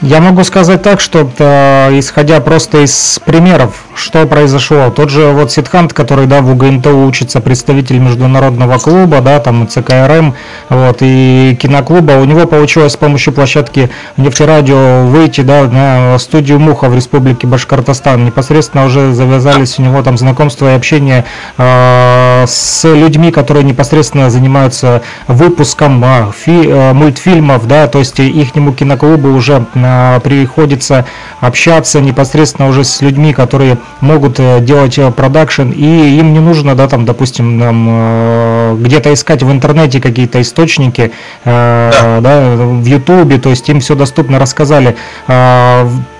Я могу сказать так, что э, исходя просто из примеров, что произошло. Тот же вот Ситхант, который да, в УГНТУ учится представитель международного клуба, да, там ЦКРМ, вот, и киноклуба, у него получилось с помощью площадки нефтерадио выйти да, на студию Муха в Республике Башкортостан. Непосредственно уже завязались у него там знакомства и общение э, с людьми, которые непосредственно занимаются выпуском э, фи, э, мультфильмов, да, то есть их киноклубу уже приходится общаться непосредственно уже с людьми, которые могут э, делать э, продакшн, и им не нужно, да, там, допустим, нам э, где-то искать в интернете какие-то источники, да. да, в Ютубе, то есть им все доступно рассказали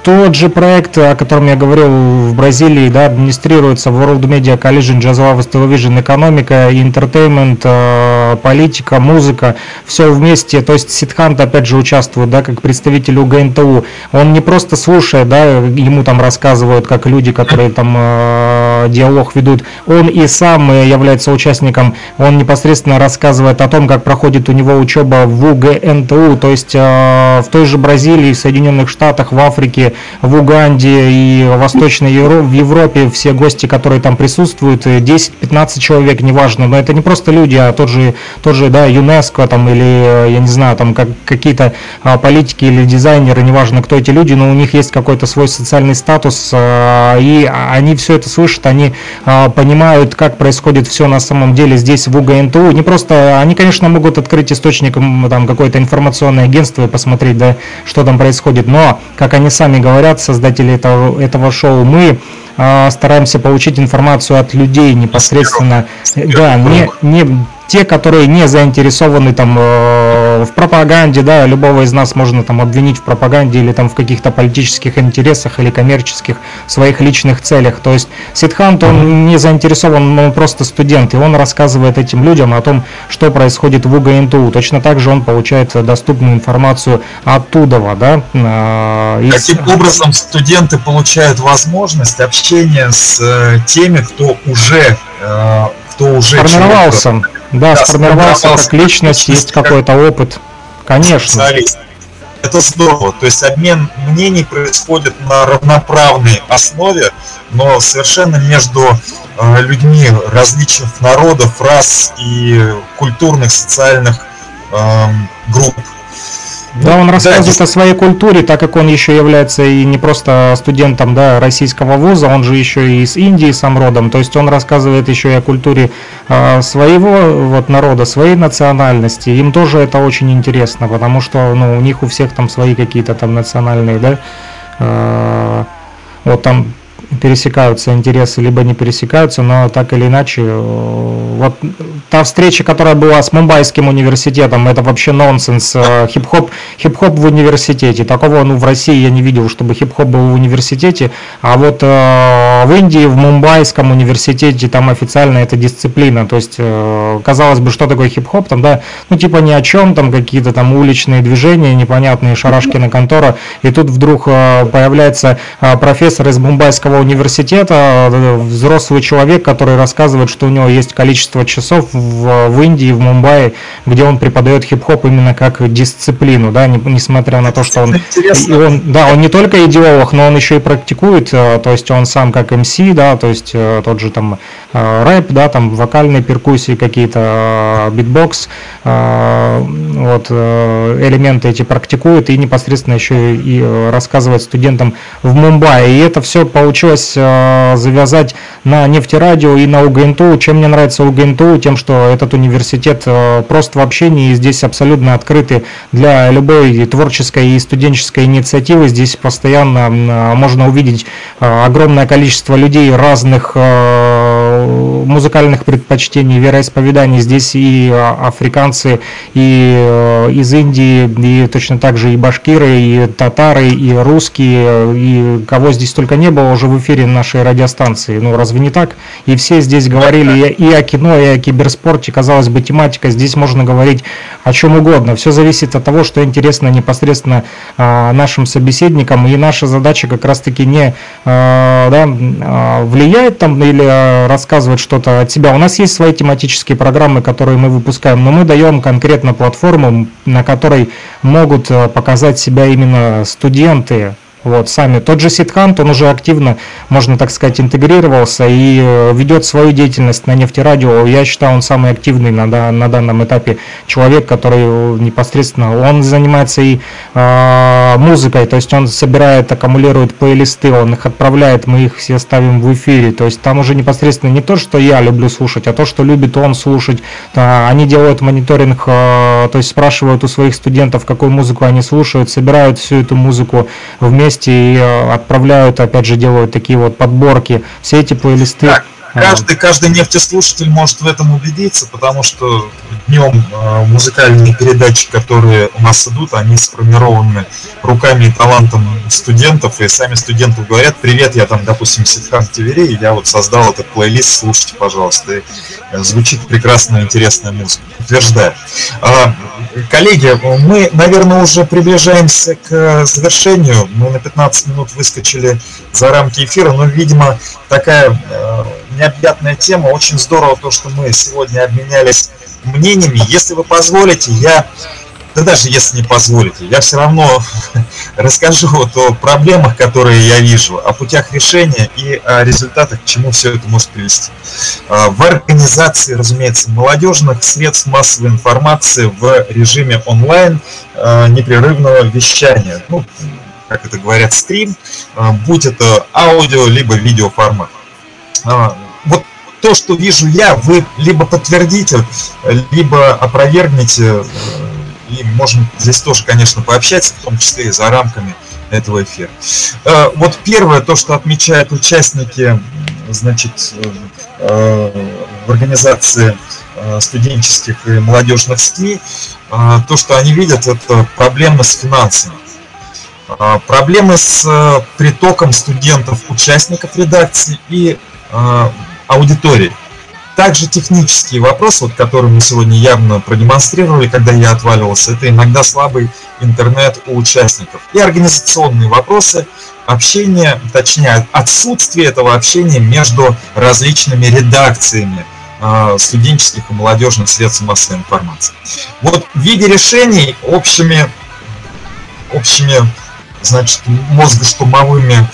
тот же проект, о котором я говорил в Бразилии, да, администрируется World Media Collision, Jazz Lovers Television, экономика, entertainment, э, политика, музыка, все вместе. То есть Сидхант опять же участвует, да, как представитель УГНТУ. Он не просто слушает, да, ему там рассказывают, как люди, которые там э, диалог ведут. Он и сам является участником, он непосредственно рассказывает о том, как проходит у него учеба в УГНТУ, то есть э, в той же Бразилии, в Соединенных Штатах, в Африке, в Уганде и Восточной Евро в Европе все гости, которые там присутствуют, 10-15 человек, неважно, но это не просто люди, а тот же, тот же да, ЮНЕСКО там или, я не знаю, там как, какие-то а, политики или дизайнеры, неважно, кто эти люди, но у них есть какой-то свой социальный статус, а, и они все это слышат, они а, понимают, как происходит все на самом деле здесь в УГНТУ. Не просто, они, конечно, могут открыть источником там какое-то информационное агентство и посмотреть, да, что там происходит, но, как они сами говорят, создатели этого, этого шоу, мы стараемся получить информацию от людей непосредственно, да, не, не те, которые не заинтересованы там э, в пропаганде, да, любого из нас можно там обвинить в пропаганде или там в каких-то политических интересах или коммерческих своих личных целях. То есть Сидхант, он не заинтересован, он просто студент, и он рассказывает этим людям о том, что происходит в УГНТУ. Точно так же он получает доступную информацию оттуда, да. Э, из... Каким образом студенты получают возможность общения с э, теми, кто уже кто уже сформировался. Человек, да, да сформировался как личность, есть какой-то опыт. Конечно. Это здорово. То есть обмен мнений происходит на равноправной основе, но совершенно между э, людьми различных народов, рас и культурных, социальных э, групп. Да, он рассказывает да, о своей культуре, так как он еще является и не просто студентом да, российского вуза, он же еще и из Индии сам родом, то есть он рассказывает еще и о культуре э, своего вот, народа, своей национальности. Им тоже это очень интересно, потому что ну, у них у всех там свои какие-то там национальные, да, э, вот там пересекаются интересы, либо не пересекаются, но так или иначе, э, вот та встреча, которая была с Мумбайским университетом, это вообще нонсенс. Э, хип-хоп, хип-хоп в университете. Такого ну, в России я не видел, чтобы хип-хоп был в университете. А вот э, в Индии, в Мумбайском университете, там официально это дисциплина. То есть, э, казалось бы, что такое хип-хоп, там, да, ну типа ни о чем, там какие-то там уличные движения, непонятные шарашки на контора. И тут вдруг э, появляется э, профессор из Мумбайского университета, э, взрослый человек, который рассказывает, что у него есть количество часов в, в Индии, в Мумбаи, где он преподает хип-хоп именно как дисциплину, да, не, несмотря на то, что он, он, да, он не только идеолог, но он еще и практикует, э, то есть он сам как MC, да, то есть э, тот же там рэп, да, там вокальные перкуссии какие-то, битбокс, вот элементы эти практикует и непосредственно еще и рассказывает студентам в Мумбаи. И это все получилось получилось э, завязать на нефтерадио и на УГНТУ. Чем мне нравится УГНТУ? Тем, что этот университет э, просто в общении, здесь абсолютно открыты для любой творческой и студенческой инициативы. Здесь постоянно можно увидеть э, огромное количество людей разных музыкальных предпочтений, вероисповеданий. Здесь и африканцы, и из Индии, и точно так же и башкиры, и татары, и русские, и кого здесь только не было уже в эфире нашей радиостанции. Ну, разве не так? И все здесь говорили и о кино, и о киберспорте. Казалось бы, тематика. Здесь можно говорить о чем угодно. Все зависит от того, что интересно непосредственно а, нашим собеседникам. И наша задача как раз-таки не а, да, а, влиять там или рассказывать что-то от себя. У нас есть свои тематические программы, которые мы выпускаем, но мы даем конкретно платформу, на которой могут показать себя именно студенты, вот, сами. Тот же Ситхант, он уже активно, можно так сказать, интегрировался и э, ведет свою деятельность на нефтерадио. Я считаю, он самый активный на, на данном этапе человек, который э, непосредственно, он занимается и э, музыкой, то есть он собирает, аккумулирует плейлисты, он их отправляет, мы их все ставим в эфире. То есть там уже непосредственно не то, что я люблю слушать, а то, что любит он слушать. Они делают мониторинг, э, то есть спрашивают у своих студентов, какую музыку они слушают, собирают всю эту музыку вместе вместе и э, отправляют, опять же, делают такие вот подборки. Все эти плейлисты Каждый, каждый нефтеслушатель может в этом убедиться, потому что днем э, музыкальные передачи, которые у нас идут, они сформированы руками и талантом студентов, и сами студенты говорят, привет, я там, допустим, Сидхан Тивери, я вот создал этот плейлист, слушайте, пожалуйста. И э, звучит прекрасная, интересная музыка. Утверждаю. А, коллеги, мы, наверное, уже приближаемся к завершению. Мы на 15 минут выскочили за рамки эфира, но, видимо, такая э, необъятная тема. Очень здорово то, что мы сегодня обменялись мнениями. Если вы позволите, я, да даже если не позволите, я все равно расскажу вот о проблемах, которые я вижу, о путях решения и о результатах, к чему все это может привести. А, в организации, разумеется, молодежных средств массовой информации в режиме онлайн а, непрерывного вещания. Ну, как это говорят, стрим, а, будь это аудио, либо видеоформат вот то, что вижу я, вы либо подтвердите, либо опровергнете, и можем здесь тоже, конечно, пообщаться, в том числе и за рамками этого эфира. Э, вот первое, то, что отмечают участники, значит, э, в организации э, студенческих и молодежных СМИ, то, что они видят, это проблемы с финансами. Проблемы с притоком студентов, участников редакции и аудитории. Также технические вопросы, вот, которые мы сегодня явно продемонстрировали, когда я отваливался, это иногда слабый интернет у участников. И организационные вопросы, общение, точнее отсутствие этого общения между различными редакциями э, студенческих и молодежных средств массовой информации. Вот в виде решений общими, общими значит, мозгоштурмовыми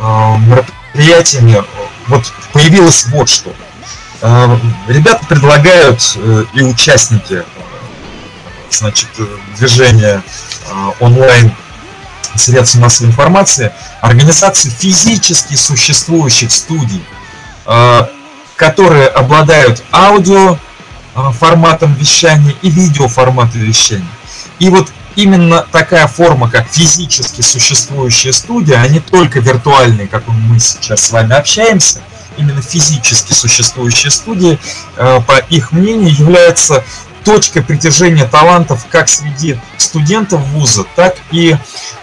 э, мероприятиями вот появилось вот что. А, ребята предлагают э, и участники значит, движения а, онлайн средств массовой информации организации физически существующих студий, а, которые обладают аудио форматом вещания и видео форматом вещания. И вот именно такая форма, как физически существующая студия, а не только виртуальные, как мы сейчас с вами общаемся, именно физически существующие студии, э, по их мнению, является точкой притяжения талантов как среди студентов вуза, так и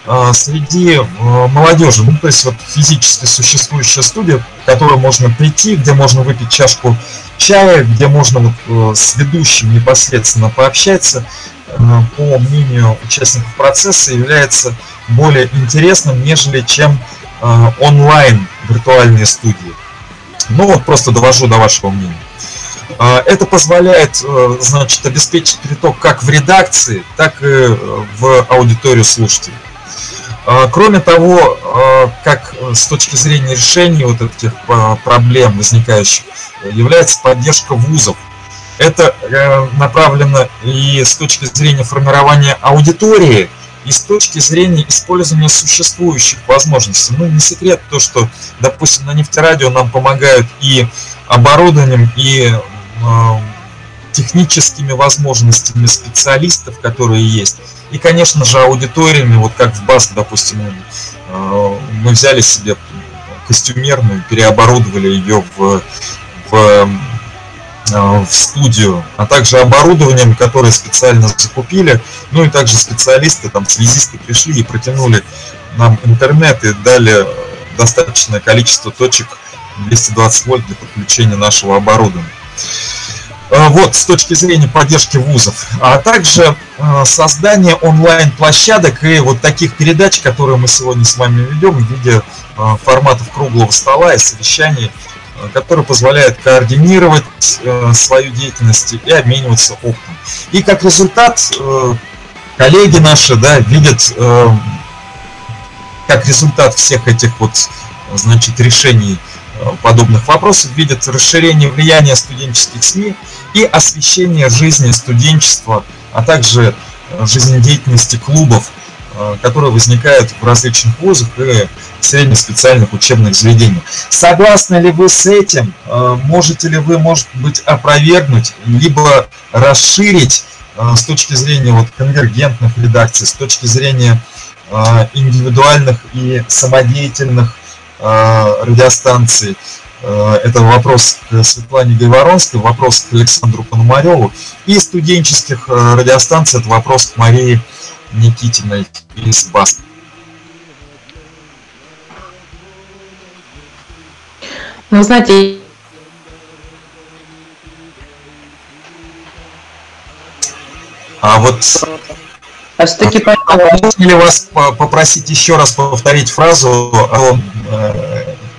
э, среди э, молодежи. Ну, то есть вот физически существующая студия, в которую можно прийти, где можно выпить чашку чая, где можно вот, с ведущим непосредственно пообщаться, по мнению участников процесса, является более интересным, нежели чем онлайн виртуальные студии. Ну вот просто довожу до вашего мнения. А, это позволяет, э, значит, обеспечить приток как в редакции, так и э, в аудиторию слушателей. А, кроме того, а, как с точки зрения решения вот этих проблем возникающих, является поддержка вузов. Это э, направлено и с точки зрения формирования аудитории, и с точки зрения использования существующих возможностей. Ну, не секрет то, что, допустим, на нефтерадио нам помогают и оборудованием, и э, техническими возможностями специалистов, которые есть, и, конечно же, аудиториями, вот как в БАС, допустим, э, мы взяли себе костюмерную, переоборудовали ее в, в Э, в студию, а также оборудованием, которое специально закупили, ну и также специалисты, там, связисты пришли и протянули нам интернет и дали достаточное количество точек 220 вольт для подключения нашего оборудования. Э, вот, с точки зрения поддержки вузов, а также э, создание онлайн-площадок и вот таких передач, которые мы сегодня с вами ведем в виде форматов круглого стола и совещаний который позволяет координировать э, свою деятельность и обмениваться опытом. И как результат э, коллеги наши да, видят, э, как результат всех этих вот значит, решений подобных вопросов, видят расширение влияния студенческих СМИ и освещение жизни студенчества, а также жизнедеятельности клубов, которые возникают в различных вузах и среднеспециальных учебных заведений. Согласны ли вы с этим? Э, можете ли вы, может быть, опровергнуть, либо расширить э, с точки зрения вот конвергентных редакций, с точки зрения э, индивидуальных и самодеятельных радиостанций, Это вопрос к Светлане Гайворонской, вопрос к Александру Пономареву. И студенческих радиостанций это вопрос к Марии Никитиной из Баск. Ну, знаете, А вот а все-таки Можно ли вас попросить еще раз повторить фразу?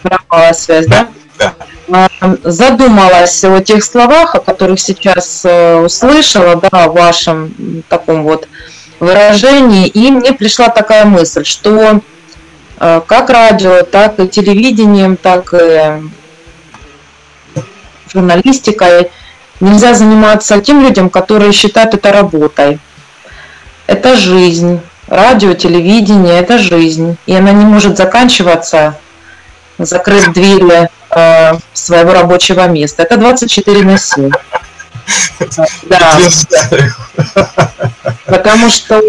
Пропала связь, да? Да. А, задумалась о тех словах, о которых сейчас э, услышала, да, о вашем таком вот выражении, и мне пришла такая мысль, что э, как радио, так и телевидением, так и журналистикой нельзя заниматься тем людям, которые считают это работой. Это жизнь. Радио, телевидение – это жизнь. И она не может заканчиваться, закрыв двери э, своего рабочего места. Это 24 на 7. Да. Потому что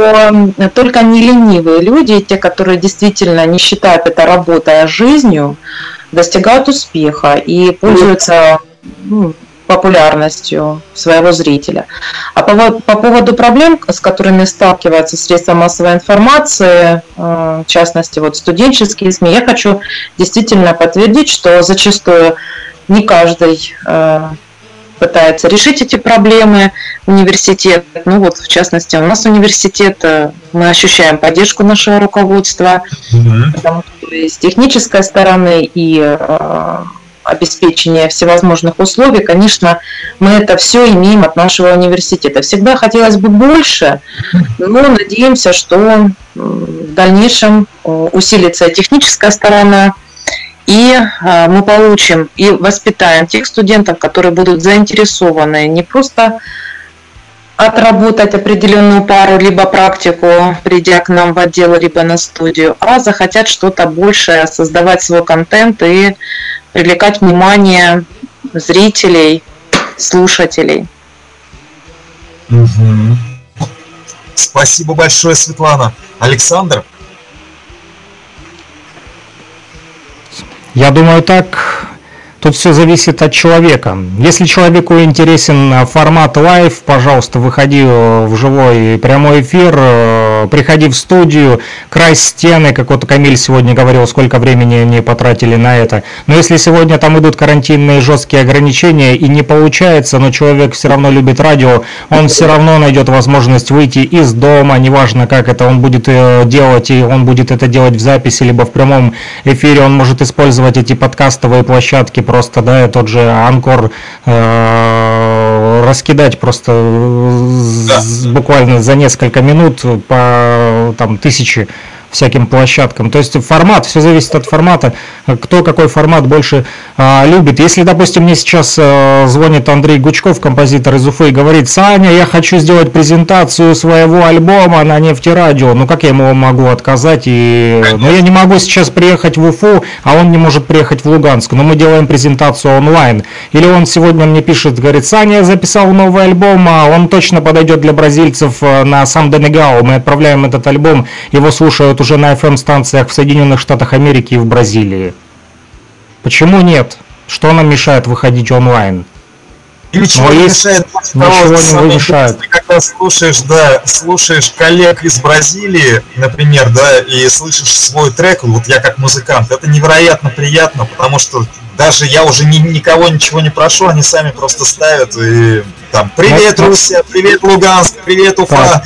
только не ленивые люди, те, которые действительно не считают это работой, а жизнью, достигают успеха и пользуются ну, популярностью своего зрителя. А по, по поводу проблем, с которыми сталкиваются средства массовой информации, э, в частности вот студенческие СМИ, я хочу действительно подтвердить, что зачастую не каждый э, пытается решить эти проблемы университет. Ну вот, в частности, у нас университет, э, мы ощущаем поддержку нашего руководства, mm-hmm. потому что и с технической стороны, и обеспечения всевозможных условий, конечно, мы это все имеем от нашего университета. Всегда хотелось бы больше, но надеемся, что в дальнейшем э, усилится техническая сторона, и э, мы получим и воспитаем тех студентов, которые будут заинтересованы не просто отработать определенную пару, либо практику, придя к нам в отдел, либо на студию, а захотят что-то большее, создавать свой контент и привлекать внимание зрителей, слушателей. Угу. Спасибо большое, Светлана. Александр? Я думаю, так Тут все зависит от человека. Если человеку интересен э, формат live, пожалуйста, выходи э, в живой прямой эфир, э, приходи в студию, крась стены, как вот Камиль сегодня говорил, сколько времени они потратили на это. Но если сегодня там идут карантинные жесткие ограничения и не получается, но человек все равно любит радио, он все равно найдет возможность выйти из дома, неважно как это он будет делать, и он будет это делать в записи, либо в прямом эфире, он может использовать эти подкастовые площадки просто, да, тот же Анкор э, раскидать просто да. буквально за несколько минут по там тысячи всяким площадкам. То есть формат, все зависит от формата, кто какой формат больше а, любит. Если, допустим, мне сейчас а, звонит Андрей Гучков, композитор из Уфы, и говорит, Саня, я хочу сделать презентацию своего альбома на нефтерадио, ну как я ему могу отказать? И... Ну я не могу сейчас приехать в Уфу, а он не может приехать в Луганск, но мы делаем презентацию онлайн. Или он сегодня мне пишет, говорит, Саня, я записал новый альбом, а он точно подойдет для бразильцев а, на сам Денегау. Мы отправляем этот альбом, его слушают слушают уже на FM-станциях в Соединенных Штатах Америки и в Бразилии. Почему нет? Что нам мешает выходить онлайн? ничего не мешает. Ничего не мешает. Когда слушаешь, да, слушаешь коллег из Бразилии, например, да, и слышишь свой трек, вот я как музыкант, это невероятно приятно, потому что даже я уже ни, никого ничего не прошу, они сами просто ставят и там «Привет, Руссия! Привет, Луганск! Привет, Уфа!» да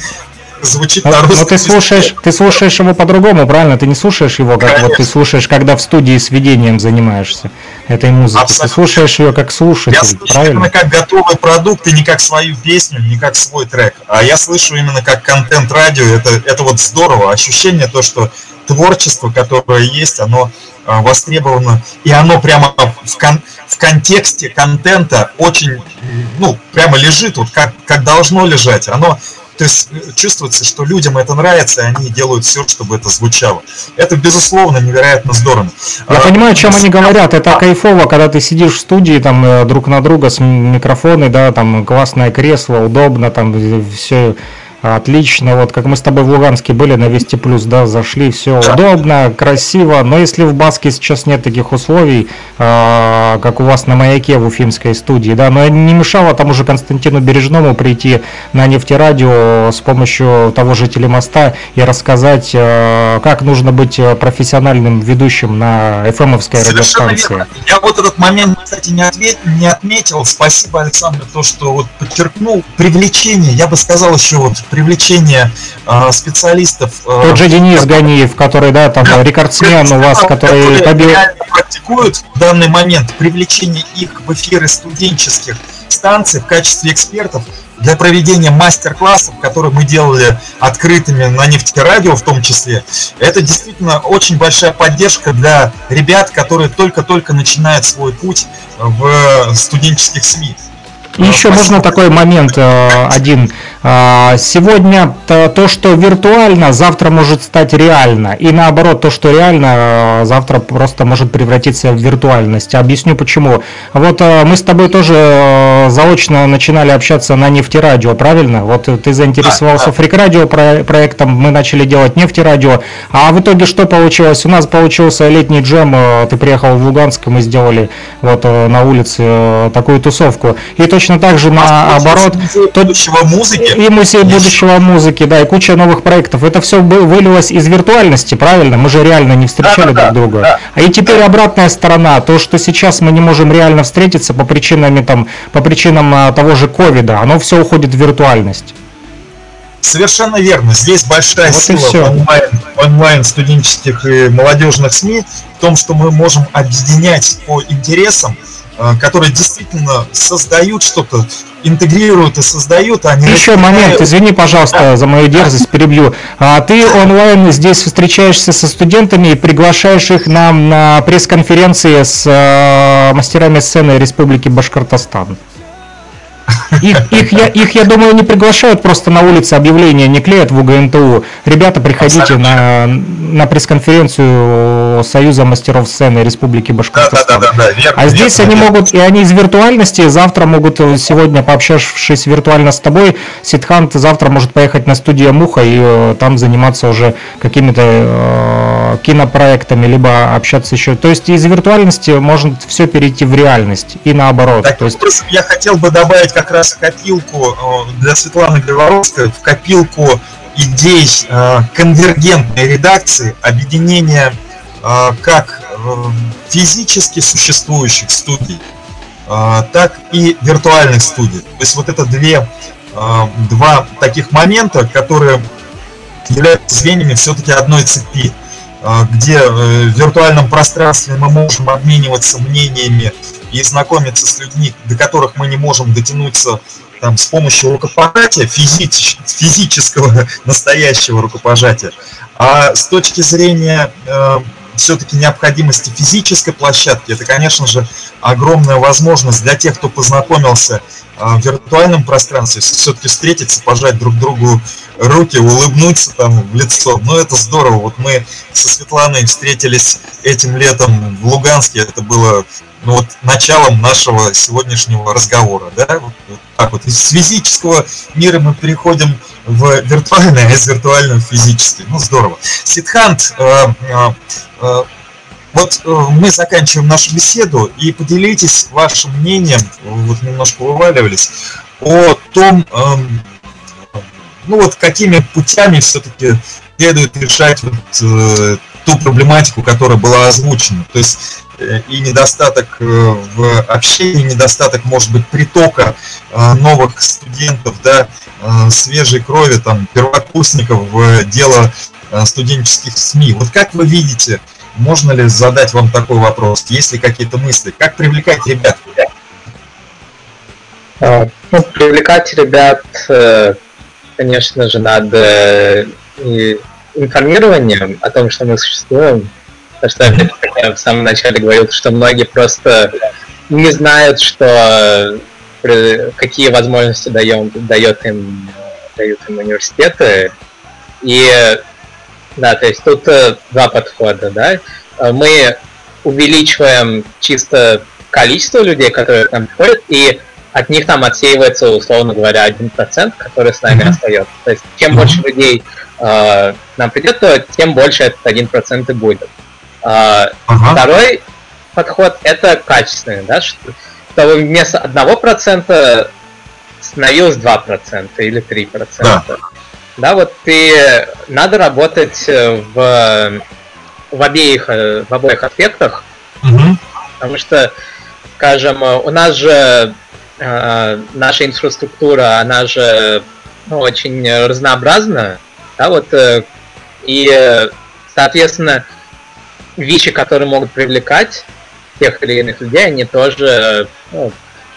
звучит на русском. Но ты слушаешь, ты слушаешь его по-другому, правильно? Ты не слушаешь его, как Конечно. вот ты слушаешь, когда в студии с ведением занимаешься этой музыки. Абсолютно. Ты слушаешь ее как слушатель, я слышу правильно? именно как готовый продукт и не как свою песню, не как свой трек. А я слышу именно как контент радио. Это, это вот здорово. Ощущение то, что творчество, которое есть, оно а, востребовано, и оно прямо в, кон, в контексте контента очень, ну, прямо лежит, вот как, как должно лежать. Оно то есть э, чувствуется, что людям это нравится, и они делают все, чтобы это звучало. Это, безусловно, невероятно здорово. Я а, понимаю, о чем они говорят. Это кайфово, когда ты сидишь в студии, там, э, друг на друга с микрофоной, да, там, классное кресло, удобно, там, все Отлично, вот как мы с тобой в Луганске были на Вести Плюс, да, зашли, все удобно, красиво, но если в Баске сейчас нет таких условий, э, как у вас на Маяке в Уфимской студии, да, но не мешало тому же Константину Бережному прийти на нефтерадио с помощью того же телемоста и рассказать, э, как нужно быть профессиональным ведущим на FM-овской радиостанции. Верно. Я вот этот момент, кстати, не, ответ, не отметил. Спасибо, Александр, то, что вот подчеркнул привлечение, я бы сказал еще вот привлечение э, специалистов. Э, Тот же Денис Ганиев, который, да, там рекордсмен у вас, который побил... практикуют в данный момент привлечение их в эфиры студенческих станций в качестве экспертов для проведения мастер-классов, которые мы делали открытыми на нефтерадио в том числе, это действительно очень большая поддержка для ребят, которые только-только начинают свой путь в студенческих СМИ. И еще можно такой момент э, один. А, сегодня то, что виртуально, завтра может стать реально. И наоборот, то, что реально, э, завтра просто может превратиться в виртуальность. Объясню почему. Вот э, мы с тобой тоже заочно начинали общаться на нефтерадио, правильно? Вот ты заинтересовался фрик-радио проектом, мы начали делать нефтерадио. А в итоге что получилось? У нас получился летний джем, ты приехал в Луганск, мы сделали вот на улице такую тусовку. И то точно так же наоборот. Будущего музыки. И музей будущего музыки, да, и куча новых проектов. Это все вылилось из виртуальности, правильно? Мы же реально не встречали да, друг друга. Да, а и теперь обратная сторона, то, что сейчас мы не можем реально встретиться по причинам, там, по причинам а, того же ковида, оно все уходит в виртуальность. Совершенно верно. Здесь большая вот сила онлайн, онлайн студенческих и молодежных СМИ в том, что мы можем объединять по интересам которые действительно создают что-то, интегрируют и создают, а не Еще момент, извини, пожалуйста, за мою дерзость, перебью. А ты онлайн здесь встречаешься со студентами и приглашаешь их на, на пресс-конференции с э, мастерами сцены Республики Башкортостан. Их, их, я, их, я думаю, не приглашают просто на улице объявления, не клеят в УГНТУ. Ребята, приходите на, на пресс-конференцию Союза мастеров сцены Республики Башкортостан. Да, да, да, да, верно, а здесь верно, они верно. могут, и они из виртуальности, завтра могут, э, сегодня пообщавшись виртуально с тобой, Ситхант завтра может поехать на студию Муха и э, там заниматься уже какими-то э, кинопроектами, либо общаться еще. То есть из виртуальности может все перейти в реальность и наоборот. Так, То есть... Я хотел бы добавить как раз копилку э, для Светланы Говоровской, в копилку идей э, конвергентной редакции, объединения э, как физически существующих студий, так и виртуальных студий. То есть вот это две, два таких момента, которые являются звеньями все-таки одной цепи, где в виртуальном пространстве мы можем обмениваться мнениями и знакомиться с людьми, до которых мы не можем дотянуться там, с помощью рукопожатия, физич, физического настоящего рукопожатия. А с точки зрения э, все-таки необходимости физической площадки, это, конечно же, огромная возможность для тех, кто познакомился э, в виртуальном пространстве, все-таки встретиться, пожать друг другу руки, улыбнуться там в лицо. Ну, это здорово. Вот мы со Светланой встретились этим летом в Луганске, это было ну, вот началом нашего сегодняшнего разговора. Да? Вот, вот так вот. Из физического мира мы переходим в виртуальное, а из виртуального в физический. Ну, здорово. Сидхант, э, э, э, вот э, мы заканчиваем нашу беседу, и поделитесь вашим мнением, вот немножко вываливались, о том, э, ну вот какими путями все-таки следует решать вот, э, ту проблематику, которая была озвучена. То есть и недостаток э, в общении, недостаток, может быть, притока э, новых студентов, да, э, свежей крови, там, первокурсников в дело студенческих СМИ. Вот как вы видите, можно ли задать вам такой вопрос? Есть ли какие-то мысли? Как привлекать ребят? Ну, привлекать ребят, конечно же, надо информированием о том, что мы существуем, Потому что, как я в самом начале говорил, что многие просто не знают, что э, какие возможности даем, дает им, дают им университеты. И да, то есть тут э, два подхода, да. Мы увеличиваем чисто количество людей, которые к нам приходят, и от них там отсеивается, условно говоря, 1%, который с нами mm-hmm. остается. То есть чем mm-hmm. больше людей э, нам придет, то тем больше этот 1% и будет. Э, uh-huh. Второй подход это качественный, да, что, чтобы вместо 1% становилось 2% или 3%. Да. да, вот ты надо работать в, в обеих в обоих аспектах, угу. потому что, скажем, у нас же э, наша инфраструктура, она же ну, очень разнообразна, да, вот э, и соответственно вещи, которые могут привлекать тех или иных людей, они тоже ну,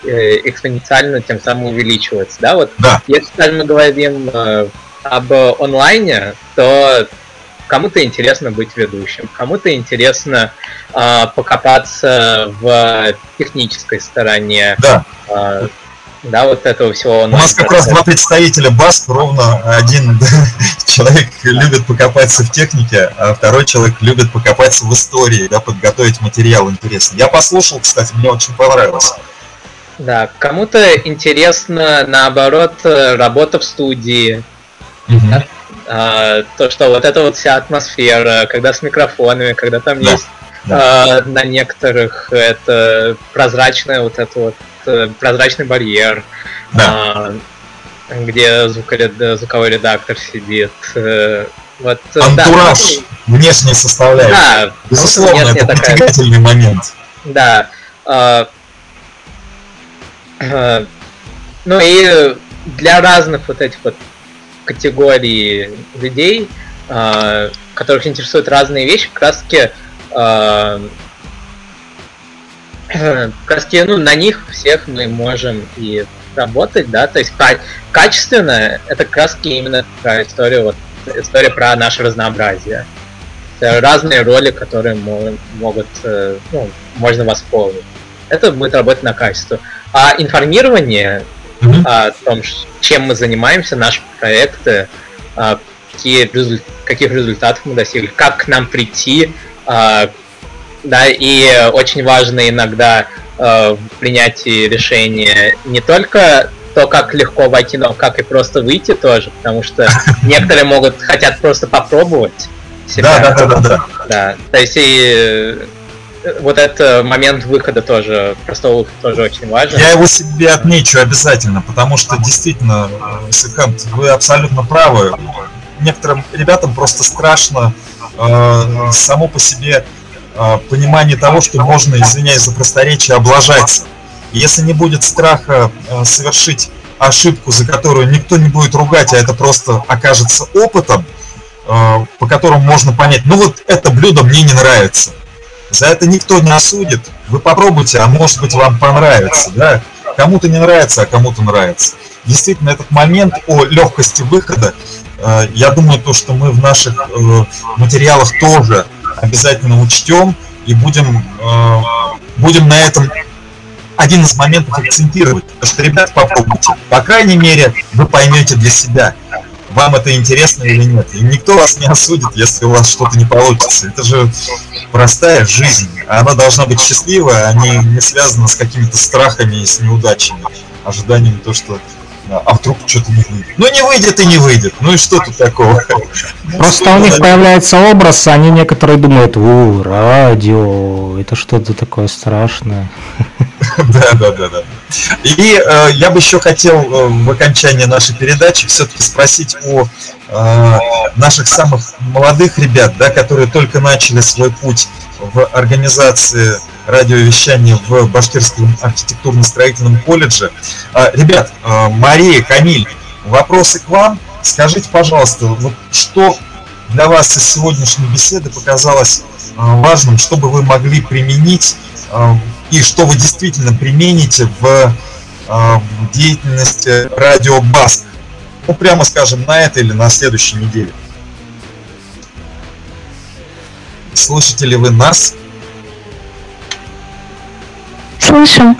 э, экспоненциально тем самым увеличиваются. Да? Вот да. если скажем, мы говорим э, об онлайне, то кому-то интересно быть ведущим, кому-то интересно э, покопаться в технической стороне. Да. Э, да, вот этого всего. У нас как раз два представителя БАСК, ровно один человек любит покопаться в технике, а второй человек любит покопаться в истории, да, подготовить материал интересный. Я послушал, кстати, мне очень понравилось. Да, кому-то интересно, наоборот, работа в студии. Угу. Да? А, то, что вот эта вот вся атмосфера, когда с микрофонами, когда там да. есть да. А, на некоторых это прозрачная вот это вот Э, прозрачный барьер, да. а, где звуковой редактор сидит. Э, вот, э, Антураж, да, внешняя составляющая. Да, Безусловно, это такая... притягательный момент. Да. А, а, ну и для разных вот этих вот категорий людей, а, которых интересуют разные вещи, как раз таки а, краски, ну, на них всех мы можем и работать, да, то есть качественно это краски именно про историю, вот, история про наше разнообразие. Это разные роли, которые могут, э, ну, можно восполнить. Это будет работать на качество. А информирование mm-hmm. о том, чем мы занимаемся, наши проекты, а, какие, каких результатов мы достигли, как к нам прийти, а, да, и очень важно иногда в принятии решения не только то, как легко войти, но как и просто выйти тоже, потому что некоторые могут хотят просто попробовать себя. Да, да, да, да, да. То есть и вот этот момент выхода тоже, простого выхода тоже очень важен. Я его себе отмечу обязательно, потому что действительно, э, Сыкант, вы абсолютно правы. Некоторым ребятам просто страшно э, само по себе а, понимание того, что можно, извиняюсь за просторечие, облажаться. Если не будет страха а, совершить ошибку, за которую никто не будет ругать, а это просто окажется опытом, а, по которому можно понять, ну вот это блюдо мне не нравится. За это никто не осудит. Вы попробуйте, а может быть вам понравится. Да? Кому-то не нравится, а кому-то нравится. Действительно, этот момент о легкости выхода, я думаю, то, что мы в наших э, материалах тоже обязательно учтем и будем, э, будем на этом один из моментов акцентировать. Потому что, ребят, попробуйте. По крайней мере, вы поймете для себя, вам это интересно или нет. И никто вас не осудит, если у вас что-то не получится. Это же простая жизнь. Она должна быть счастливая, а не, не связана с какими-то страхами и с неудачами, ожиданиями то, что а вдруг что-то не выйдет. Ну не выйдет и не выйдет. Ну и что тут такого? Просто у них появляется образ, они некоторые думают, у, радио, это что-то такое страшное. Да, да, да, да. И э, я бы еще хотел э, в окончании нашей передачи все-таки спросить о э, наших самых молодых ребят, да, которые только начали свой путь в организации радиовещания в Башкирском архитектурно-строительном колледже. А, ребят, а, Мария, Камиль, вопросы к вам. Скажите, пожалуйста, вот что для вас из сегодняшней беседы показалось а, важным, что бы вы могли применить и что вы действительно примените в деятельности радио Баск? Ну, прямо скажем, на этой или на следующей неделе. Слышите ли вы нас? Слышим.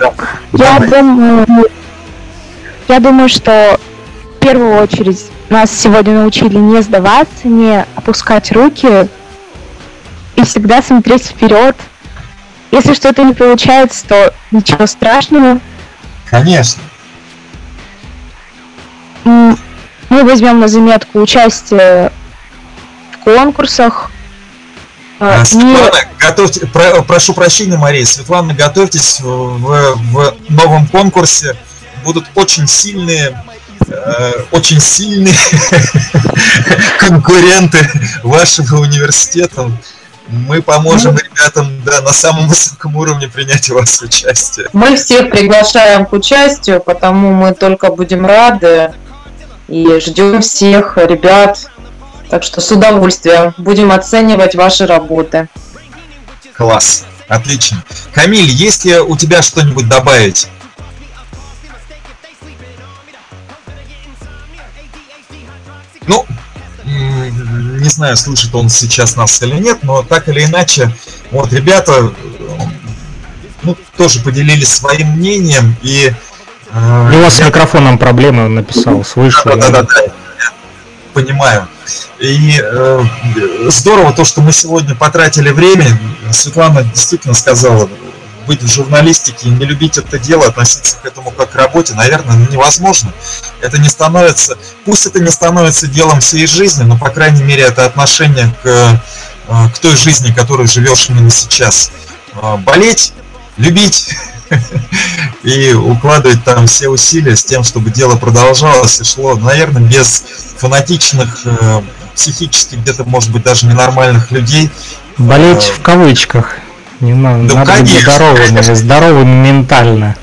Я думаю, я думаю, что в первую очередь нас сегодня научили не сдаваться, не опускать руки и всегда смотреть вперед. Если что-то не получается, то ничего страшного. Конечно. Мы возьмем на заметку участие в конкурсах. А, а Светлана, не... готовьте, про, прошу прощения, Мария, Светлана, готовьтесь в, в новом конкурсе. Будут очень сильные Э, очень сильные конкуренты вашего университета. Мы поможем ну, ребятам да, на самом высоком уровне принять у вас участие. Мы всех приглашаем к участию, потому мы только будем рады и ждем всех ребят. Так что с удовольствием будем оценивать ваши работы. Класс, отлично. Камиль, есть ли у тебя что-нибудь добавить? Ну, не знаю, слышит он сейчас нас или нет, но так или иначе, вот ребята ну, тоже поделились своим мнением и... Э, у вас я... с микрофоном проблемы, он написал, слышу. Да, да, да, да, понимаю. И э, здорово то, что мы сегодня потратили время. Светлана действительно сказала, быть в журналистике и не любить это дело, относиться к этому как к работе, наверное, невозможно. Это не становится, пусть это не становится делом всей жизни, но, по крайней мере, это отношение к, э, к той жизни, которой живешь именно сейчас. Э, болеть, любить и укладывать там все усилия с тем, чтобы дело продолжалось и шло, наверное, без фанатичных, э, психически где-то, может быть, даже ненормальных людей. Болеть в кавычках. Не надо, да, надо конечно, быть здоровым, конечно. здоровым ментально.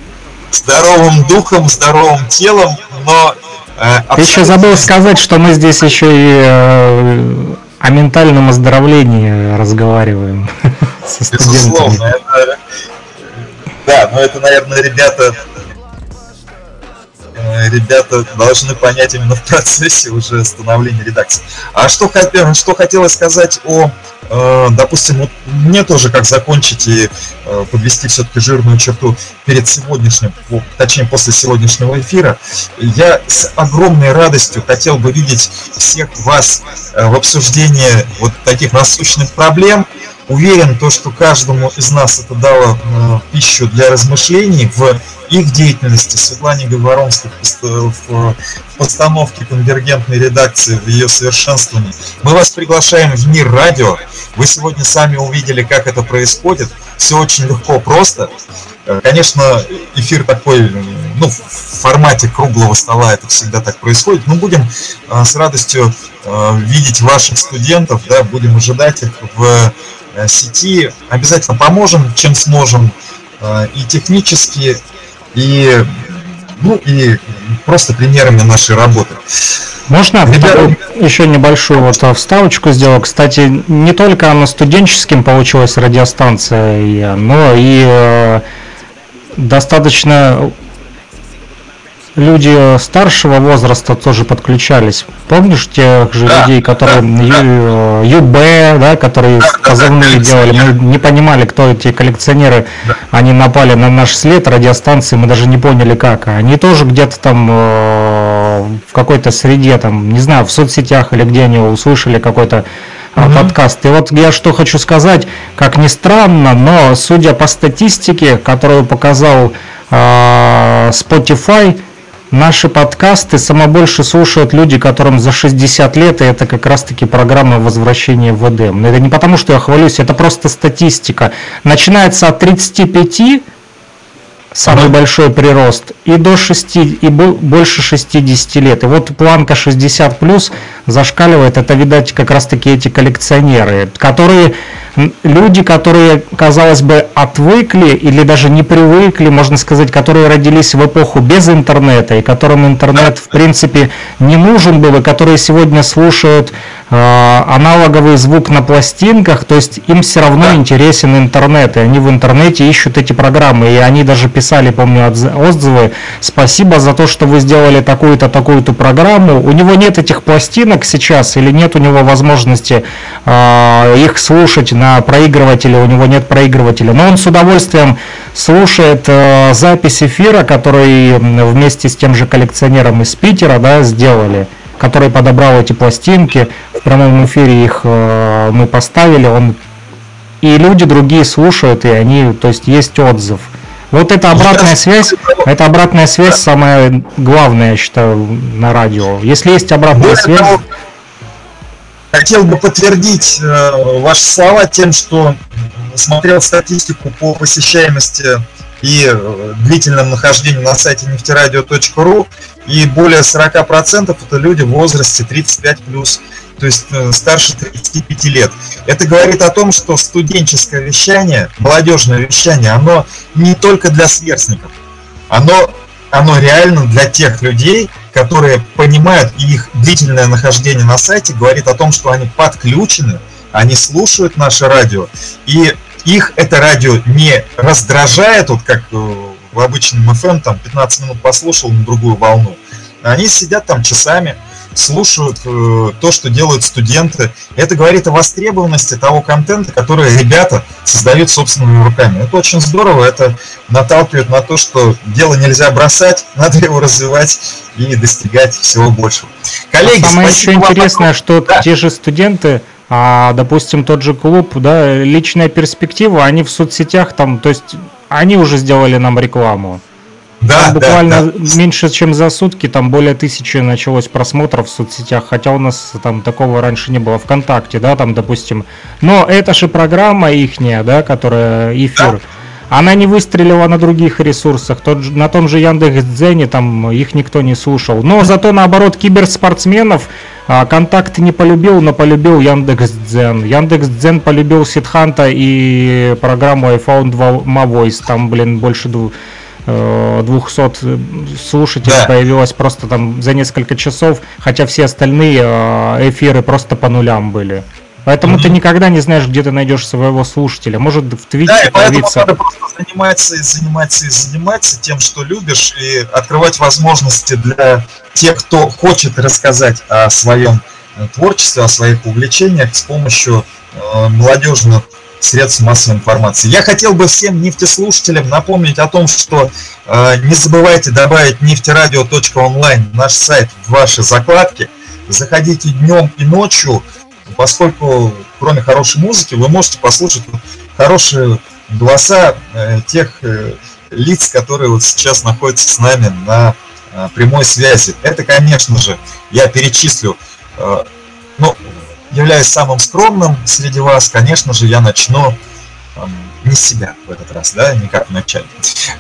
Здоровым духом, здоровым телом, но... Э, Ты еще забыл сказать, что мы здесь еще и э, о ментальном оздоровлении разговариваем со студентами. Безусловно, это, да, но это, наверное, ребята э, ребята должны понять именно в процессе уже становления редакции. А что, что хотелось сказать о Э, допустим, вот мне тоже как закончить и э, подвести все-таки жирную черту перед сегодняшним, точнее после сегодняшнего эфира, я с огромной радостью хотел бы видеть всех вас э, в обсуждении вот таких насущных проблем. Уверен, то, что каждому из нас это дало пищу для размышлений в их деятельности, Светлане Говоронской в постановке конвергентной редакции, в ее совершенствовании. Мы вас приглашаем в мир радио. Вы сегодня сами увидели, как это происходит. Все очень легко, просто. Э, конечно, эфир такой, ну, в формате круглого стола это всегда так происходит. Но будем э, с радостью э, видеть ваших студентов, да, будем ожидать их в сети. Обязательно поможем, чем сможем, и технически, и, ну, и просто примерами нашей работы. Можно Ребята... еще небольшую вот а, вставочку сделал? Кстати, не только на студенческим получилась радиостанция, но и э, достаточно люди старшего возраста тоже подключались. Помнишь тех же да, людей, которые да, Ю, ЮБ, да, которые да, позывные да, делали? Мы не понимали, кто эти коллекционеры. Да. Они напали на наш след радиостанции, мы даже не поняли как. Они тоже где-то там э, в какой-то среде, там, не знаю, в соцсетях или где они услышали какой-то угу. подкаст. И вот я что хочу сказать, как ни странно, но судя по статистике, которую показал э, Spotify, Наши подкасты само больше слушают люди, которым за 60 лет, и это как раз-таки программа возвращения в Эдем. Но это не потому, что я хвалюсь, это просто статистика. Начинается от 35 самый большой прирост, и до 6, и больше 60 лет. И вот планка 60 плюс зашкаливает, это, видать, как раз таки эти коллекционеры, которые люди, которые, казалось бы, отвыкли или даже не привыкли, можно сказать, которые родились в эпоху без интернета, и которым интернет, в принципе, не нужен был, и которые сегодня слушают э, аналоговый звук на пластинках, то есть им все равно интересен интернет, и они в интернете ищут эти программы, и они даже писали, помню, отзывы, спасибо за то, что вы сделали такую-то, такую-то программу, у него нет этих пластинок сейчас, или нет у него возможности э, их слушать на проигрывателе, у него нет проигрывателя, но он с удовольствием слушает э, запись эфира, который вместе с тем же коллекционером из Питера да, сделали, который подобрал эти пластинки, в прямом эфире их э, мы поставили, он и люди другие слушают, и они, то есть есть отзыв. Вот эта обратная связь, это обратная связь самая главная, я считаю, на радио. Если есть обратная связь... Хотел бы подтвердить э, ваши слова тем, что смотрел статистику по посещаемости и э, длительном нахождении на сайте нефтерадио.ру, и более 40% это люди в возрасте 35 плюс, то есть э, старше 35 лет. Это говорит о том, что студенческое вещание, молодежное вещание, оно не только для сверстников, оно, оно реально для тех людей, которые понимают, их длительное нахождение на сайте говорит о том, что они подключены, они слушают наше радио, и их это радио не раздражает, вот как э, в обычном FM, там 15 минут послушал на другую волну. Они сидят там часами, слушают э, то, что делают студенты. Это говорит о востребованности того контента, который ребята создают собственными руками. Это очень здорово, это наталкивает на то, что дело нельзя бросать, надо его развивать и достигать всего большего. Коллеги, а самое еще интересное, что да. те же студенты а, допустим, тот же клуб, да, личная перспектива, они в соцсетях там, то есть они уже сделали нам рекламу. Да, там буквально да, да. меньше, чем за сутки, там более тысячи началось просмотров в соцсетях, хотя у нас там такого раньше не было ВКонтакте, да, там, допустим. Но это же программа ихняя, да, которая эфир. Да. Она не выстрелила на других ресурсах. Тот, на том же Яндекс.Дзене там их никто не слушал. Но зато наоборот киберспортсменов а, Контакт не полюбил, но полюбил Яндекс.Дзен. Яндекс.Дзен полюбил Сидханта и программу iPhone 2 Mavoice. Там, блин, больше 200 э, слушателей да. появилось просто там за несколько часов, хотя все остальные э, эфиры просто по нулям были. Поэтому mm-hmm. ты никогда не знаешь, где ты найдешь своего слушателя. Может в Твиче да, появиться... надо просто заниматься и заниматься и заниматься тем, что любишь, и открывать возможности для тех, кто хочет рассказать о своем э, творчестве, о своих увлечениях с помощью э, молодежных средств массовой информации. Я хотел бы всем нефтеслушателям напомнить о том, что э, не забывайте добавить нефтерадио.онлайн наш сайт в ваши закладки. Заходите днем и ночью, поскольку кроме хорошей музыки вы можете послушать хорошие голоса э, тех э, лиц, которые вот сейчас находятся с нами на э, прямой связи. Это, конечно же, я перечислю, э, ну, являюсь самым скромным среди вас, конечно же, я начну э, не себя в этот раз, да, не как вначале.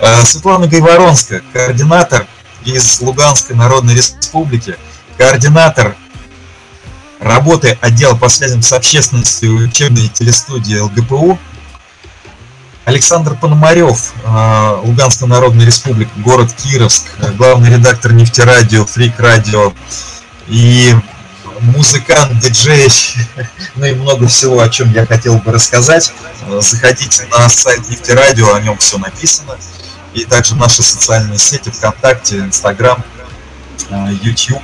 Э, Светлана Гайворонская, координатор из Луганской Народной Республики, координатор работы отдела по связям с общественностью учебной телестудии ЛГПУ. Александр Пономарев, э, Луганская Народная Республика, город Кировск, главный редактор нефтерадио, фрик радио и музыкант, диджей, ну и много всего, о чем я хотел бы рассказать. Заходите на сайт нефтерадио, о нем все написано. И также наши социальные сети ВКонтакте, Инстаграм, э, YouTube.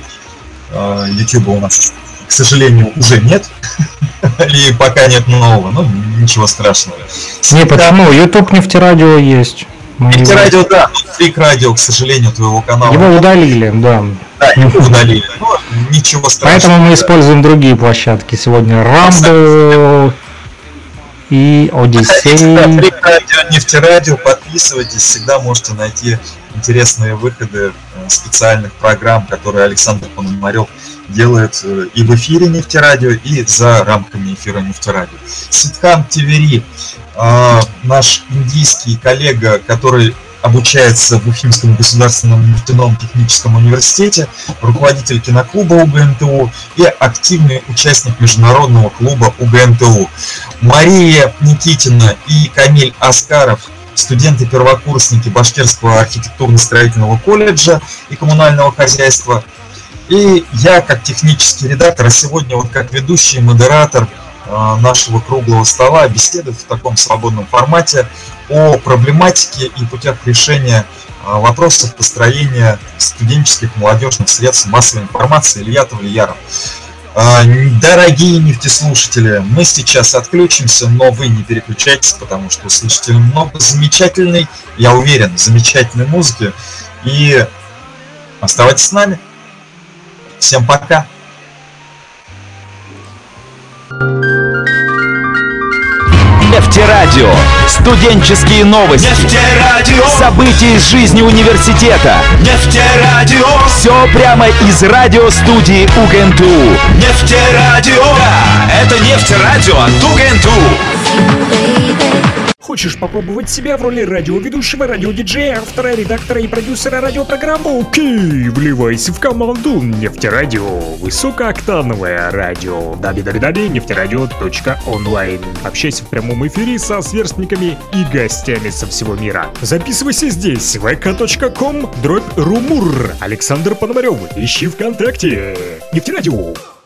Э, YouTube у нас к сожалению, уже нет. И пока нет нового, ну, ничего страшного. Не, почему? YouTube нефтерадио есть. Нефтерадио, да, но фрик радио, к сожалению, твоего канала. Его удалили, да. Да, его удалили. Ну, ничего страшного. Поэтому мы используем другие площадки. Сегодня Rumble и Одиссей. Фрик радио, нефтерадио, подписывайтесь, всегда можете найти интересные выходы э, специальных программ, которые Александр Пономарев делает э, и в эфире нефтерадио, и за рамками эфира нефтерадио. Ситхан Тивери, наш индийский коллега, который обучается в Уфимском государственном нефтяном техническом университете, руководитель киноклуба УГНТУ и активный участник международного клуба УГНТУ. Мария Никитина и Камиль Аскаров студенты-первокурсники Башкирского архитектурно-строительного колледжа и коммунального хозяйства – и я, как технический редактор, а сегодня вот как ведущий модератор нашего круглого стола беседует в таком свободном формате о проблематике и путях решения э, вопросов построения студенческих молодежных средств массовой информации Илья Тавлияров. Э, дорогие нефтеслушатели, мы сейчас отключимся, но вы не переключайтесь, потому что услышите много замечательной, я уверен, замечательной музыки. И оставайтесь с нами. Всем пока! Нефтерадио Студенческие новости. Нефтерадио. События из жизни университета. Нефтерадио. Все прямо из радиостудии УГНТУ. Нефтерадио. Да, это Нефтерадио от УГНТУ. Хочешь попробовать себя в роли радиоведущего, радиодиджея, автора, редактора и продюсера радиопрограммы? Окей, вливайся в команду Нефтерадио. Высокооктановое радио. www нефтерадио.онлайн. Общайся в прямом эфире со сверстниками и гостями со всего мира. Записывайся здесь, vk.com, дробь румур. Александр Пономарев. Ищи ВКонтакте. Нефтерадио.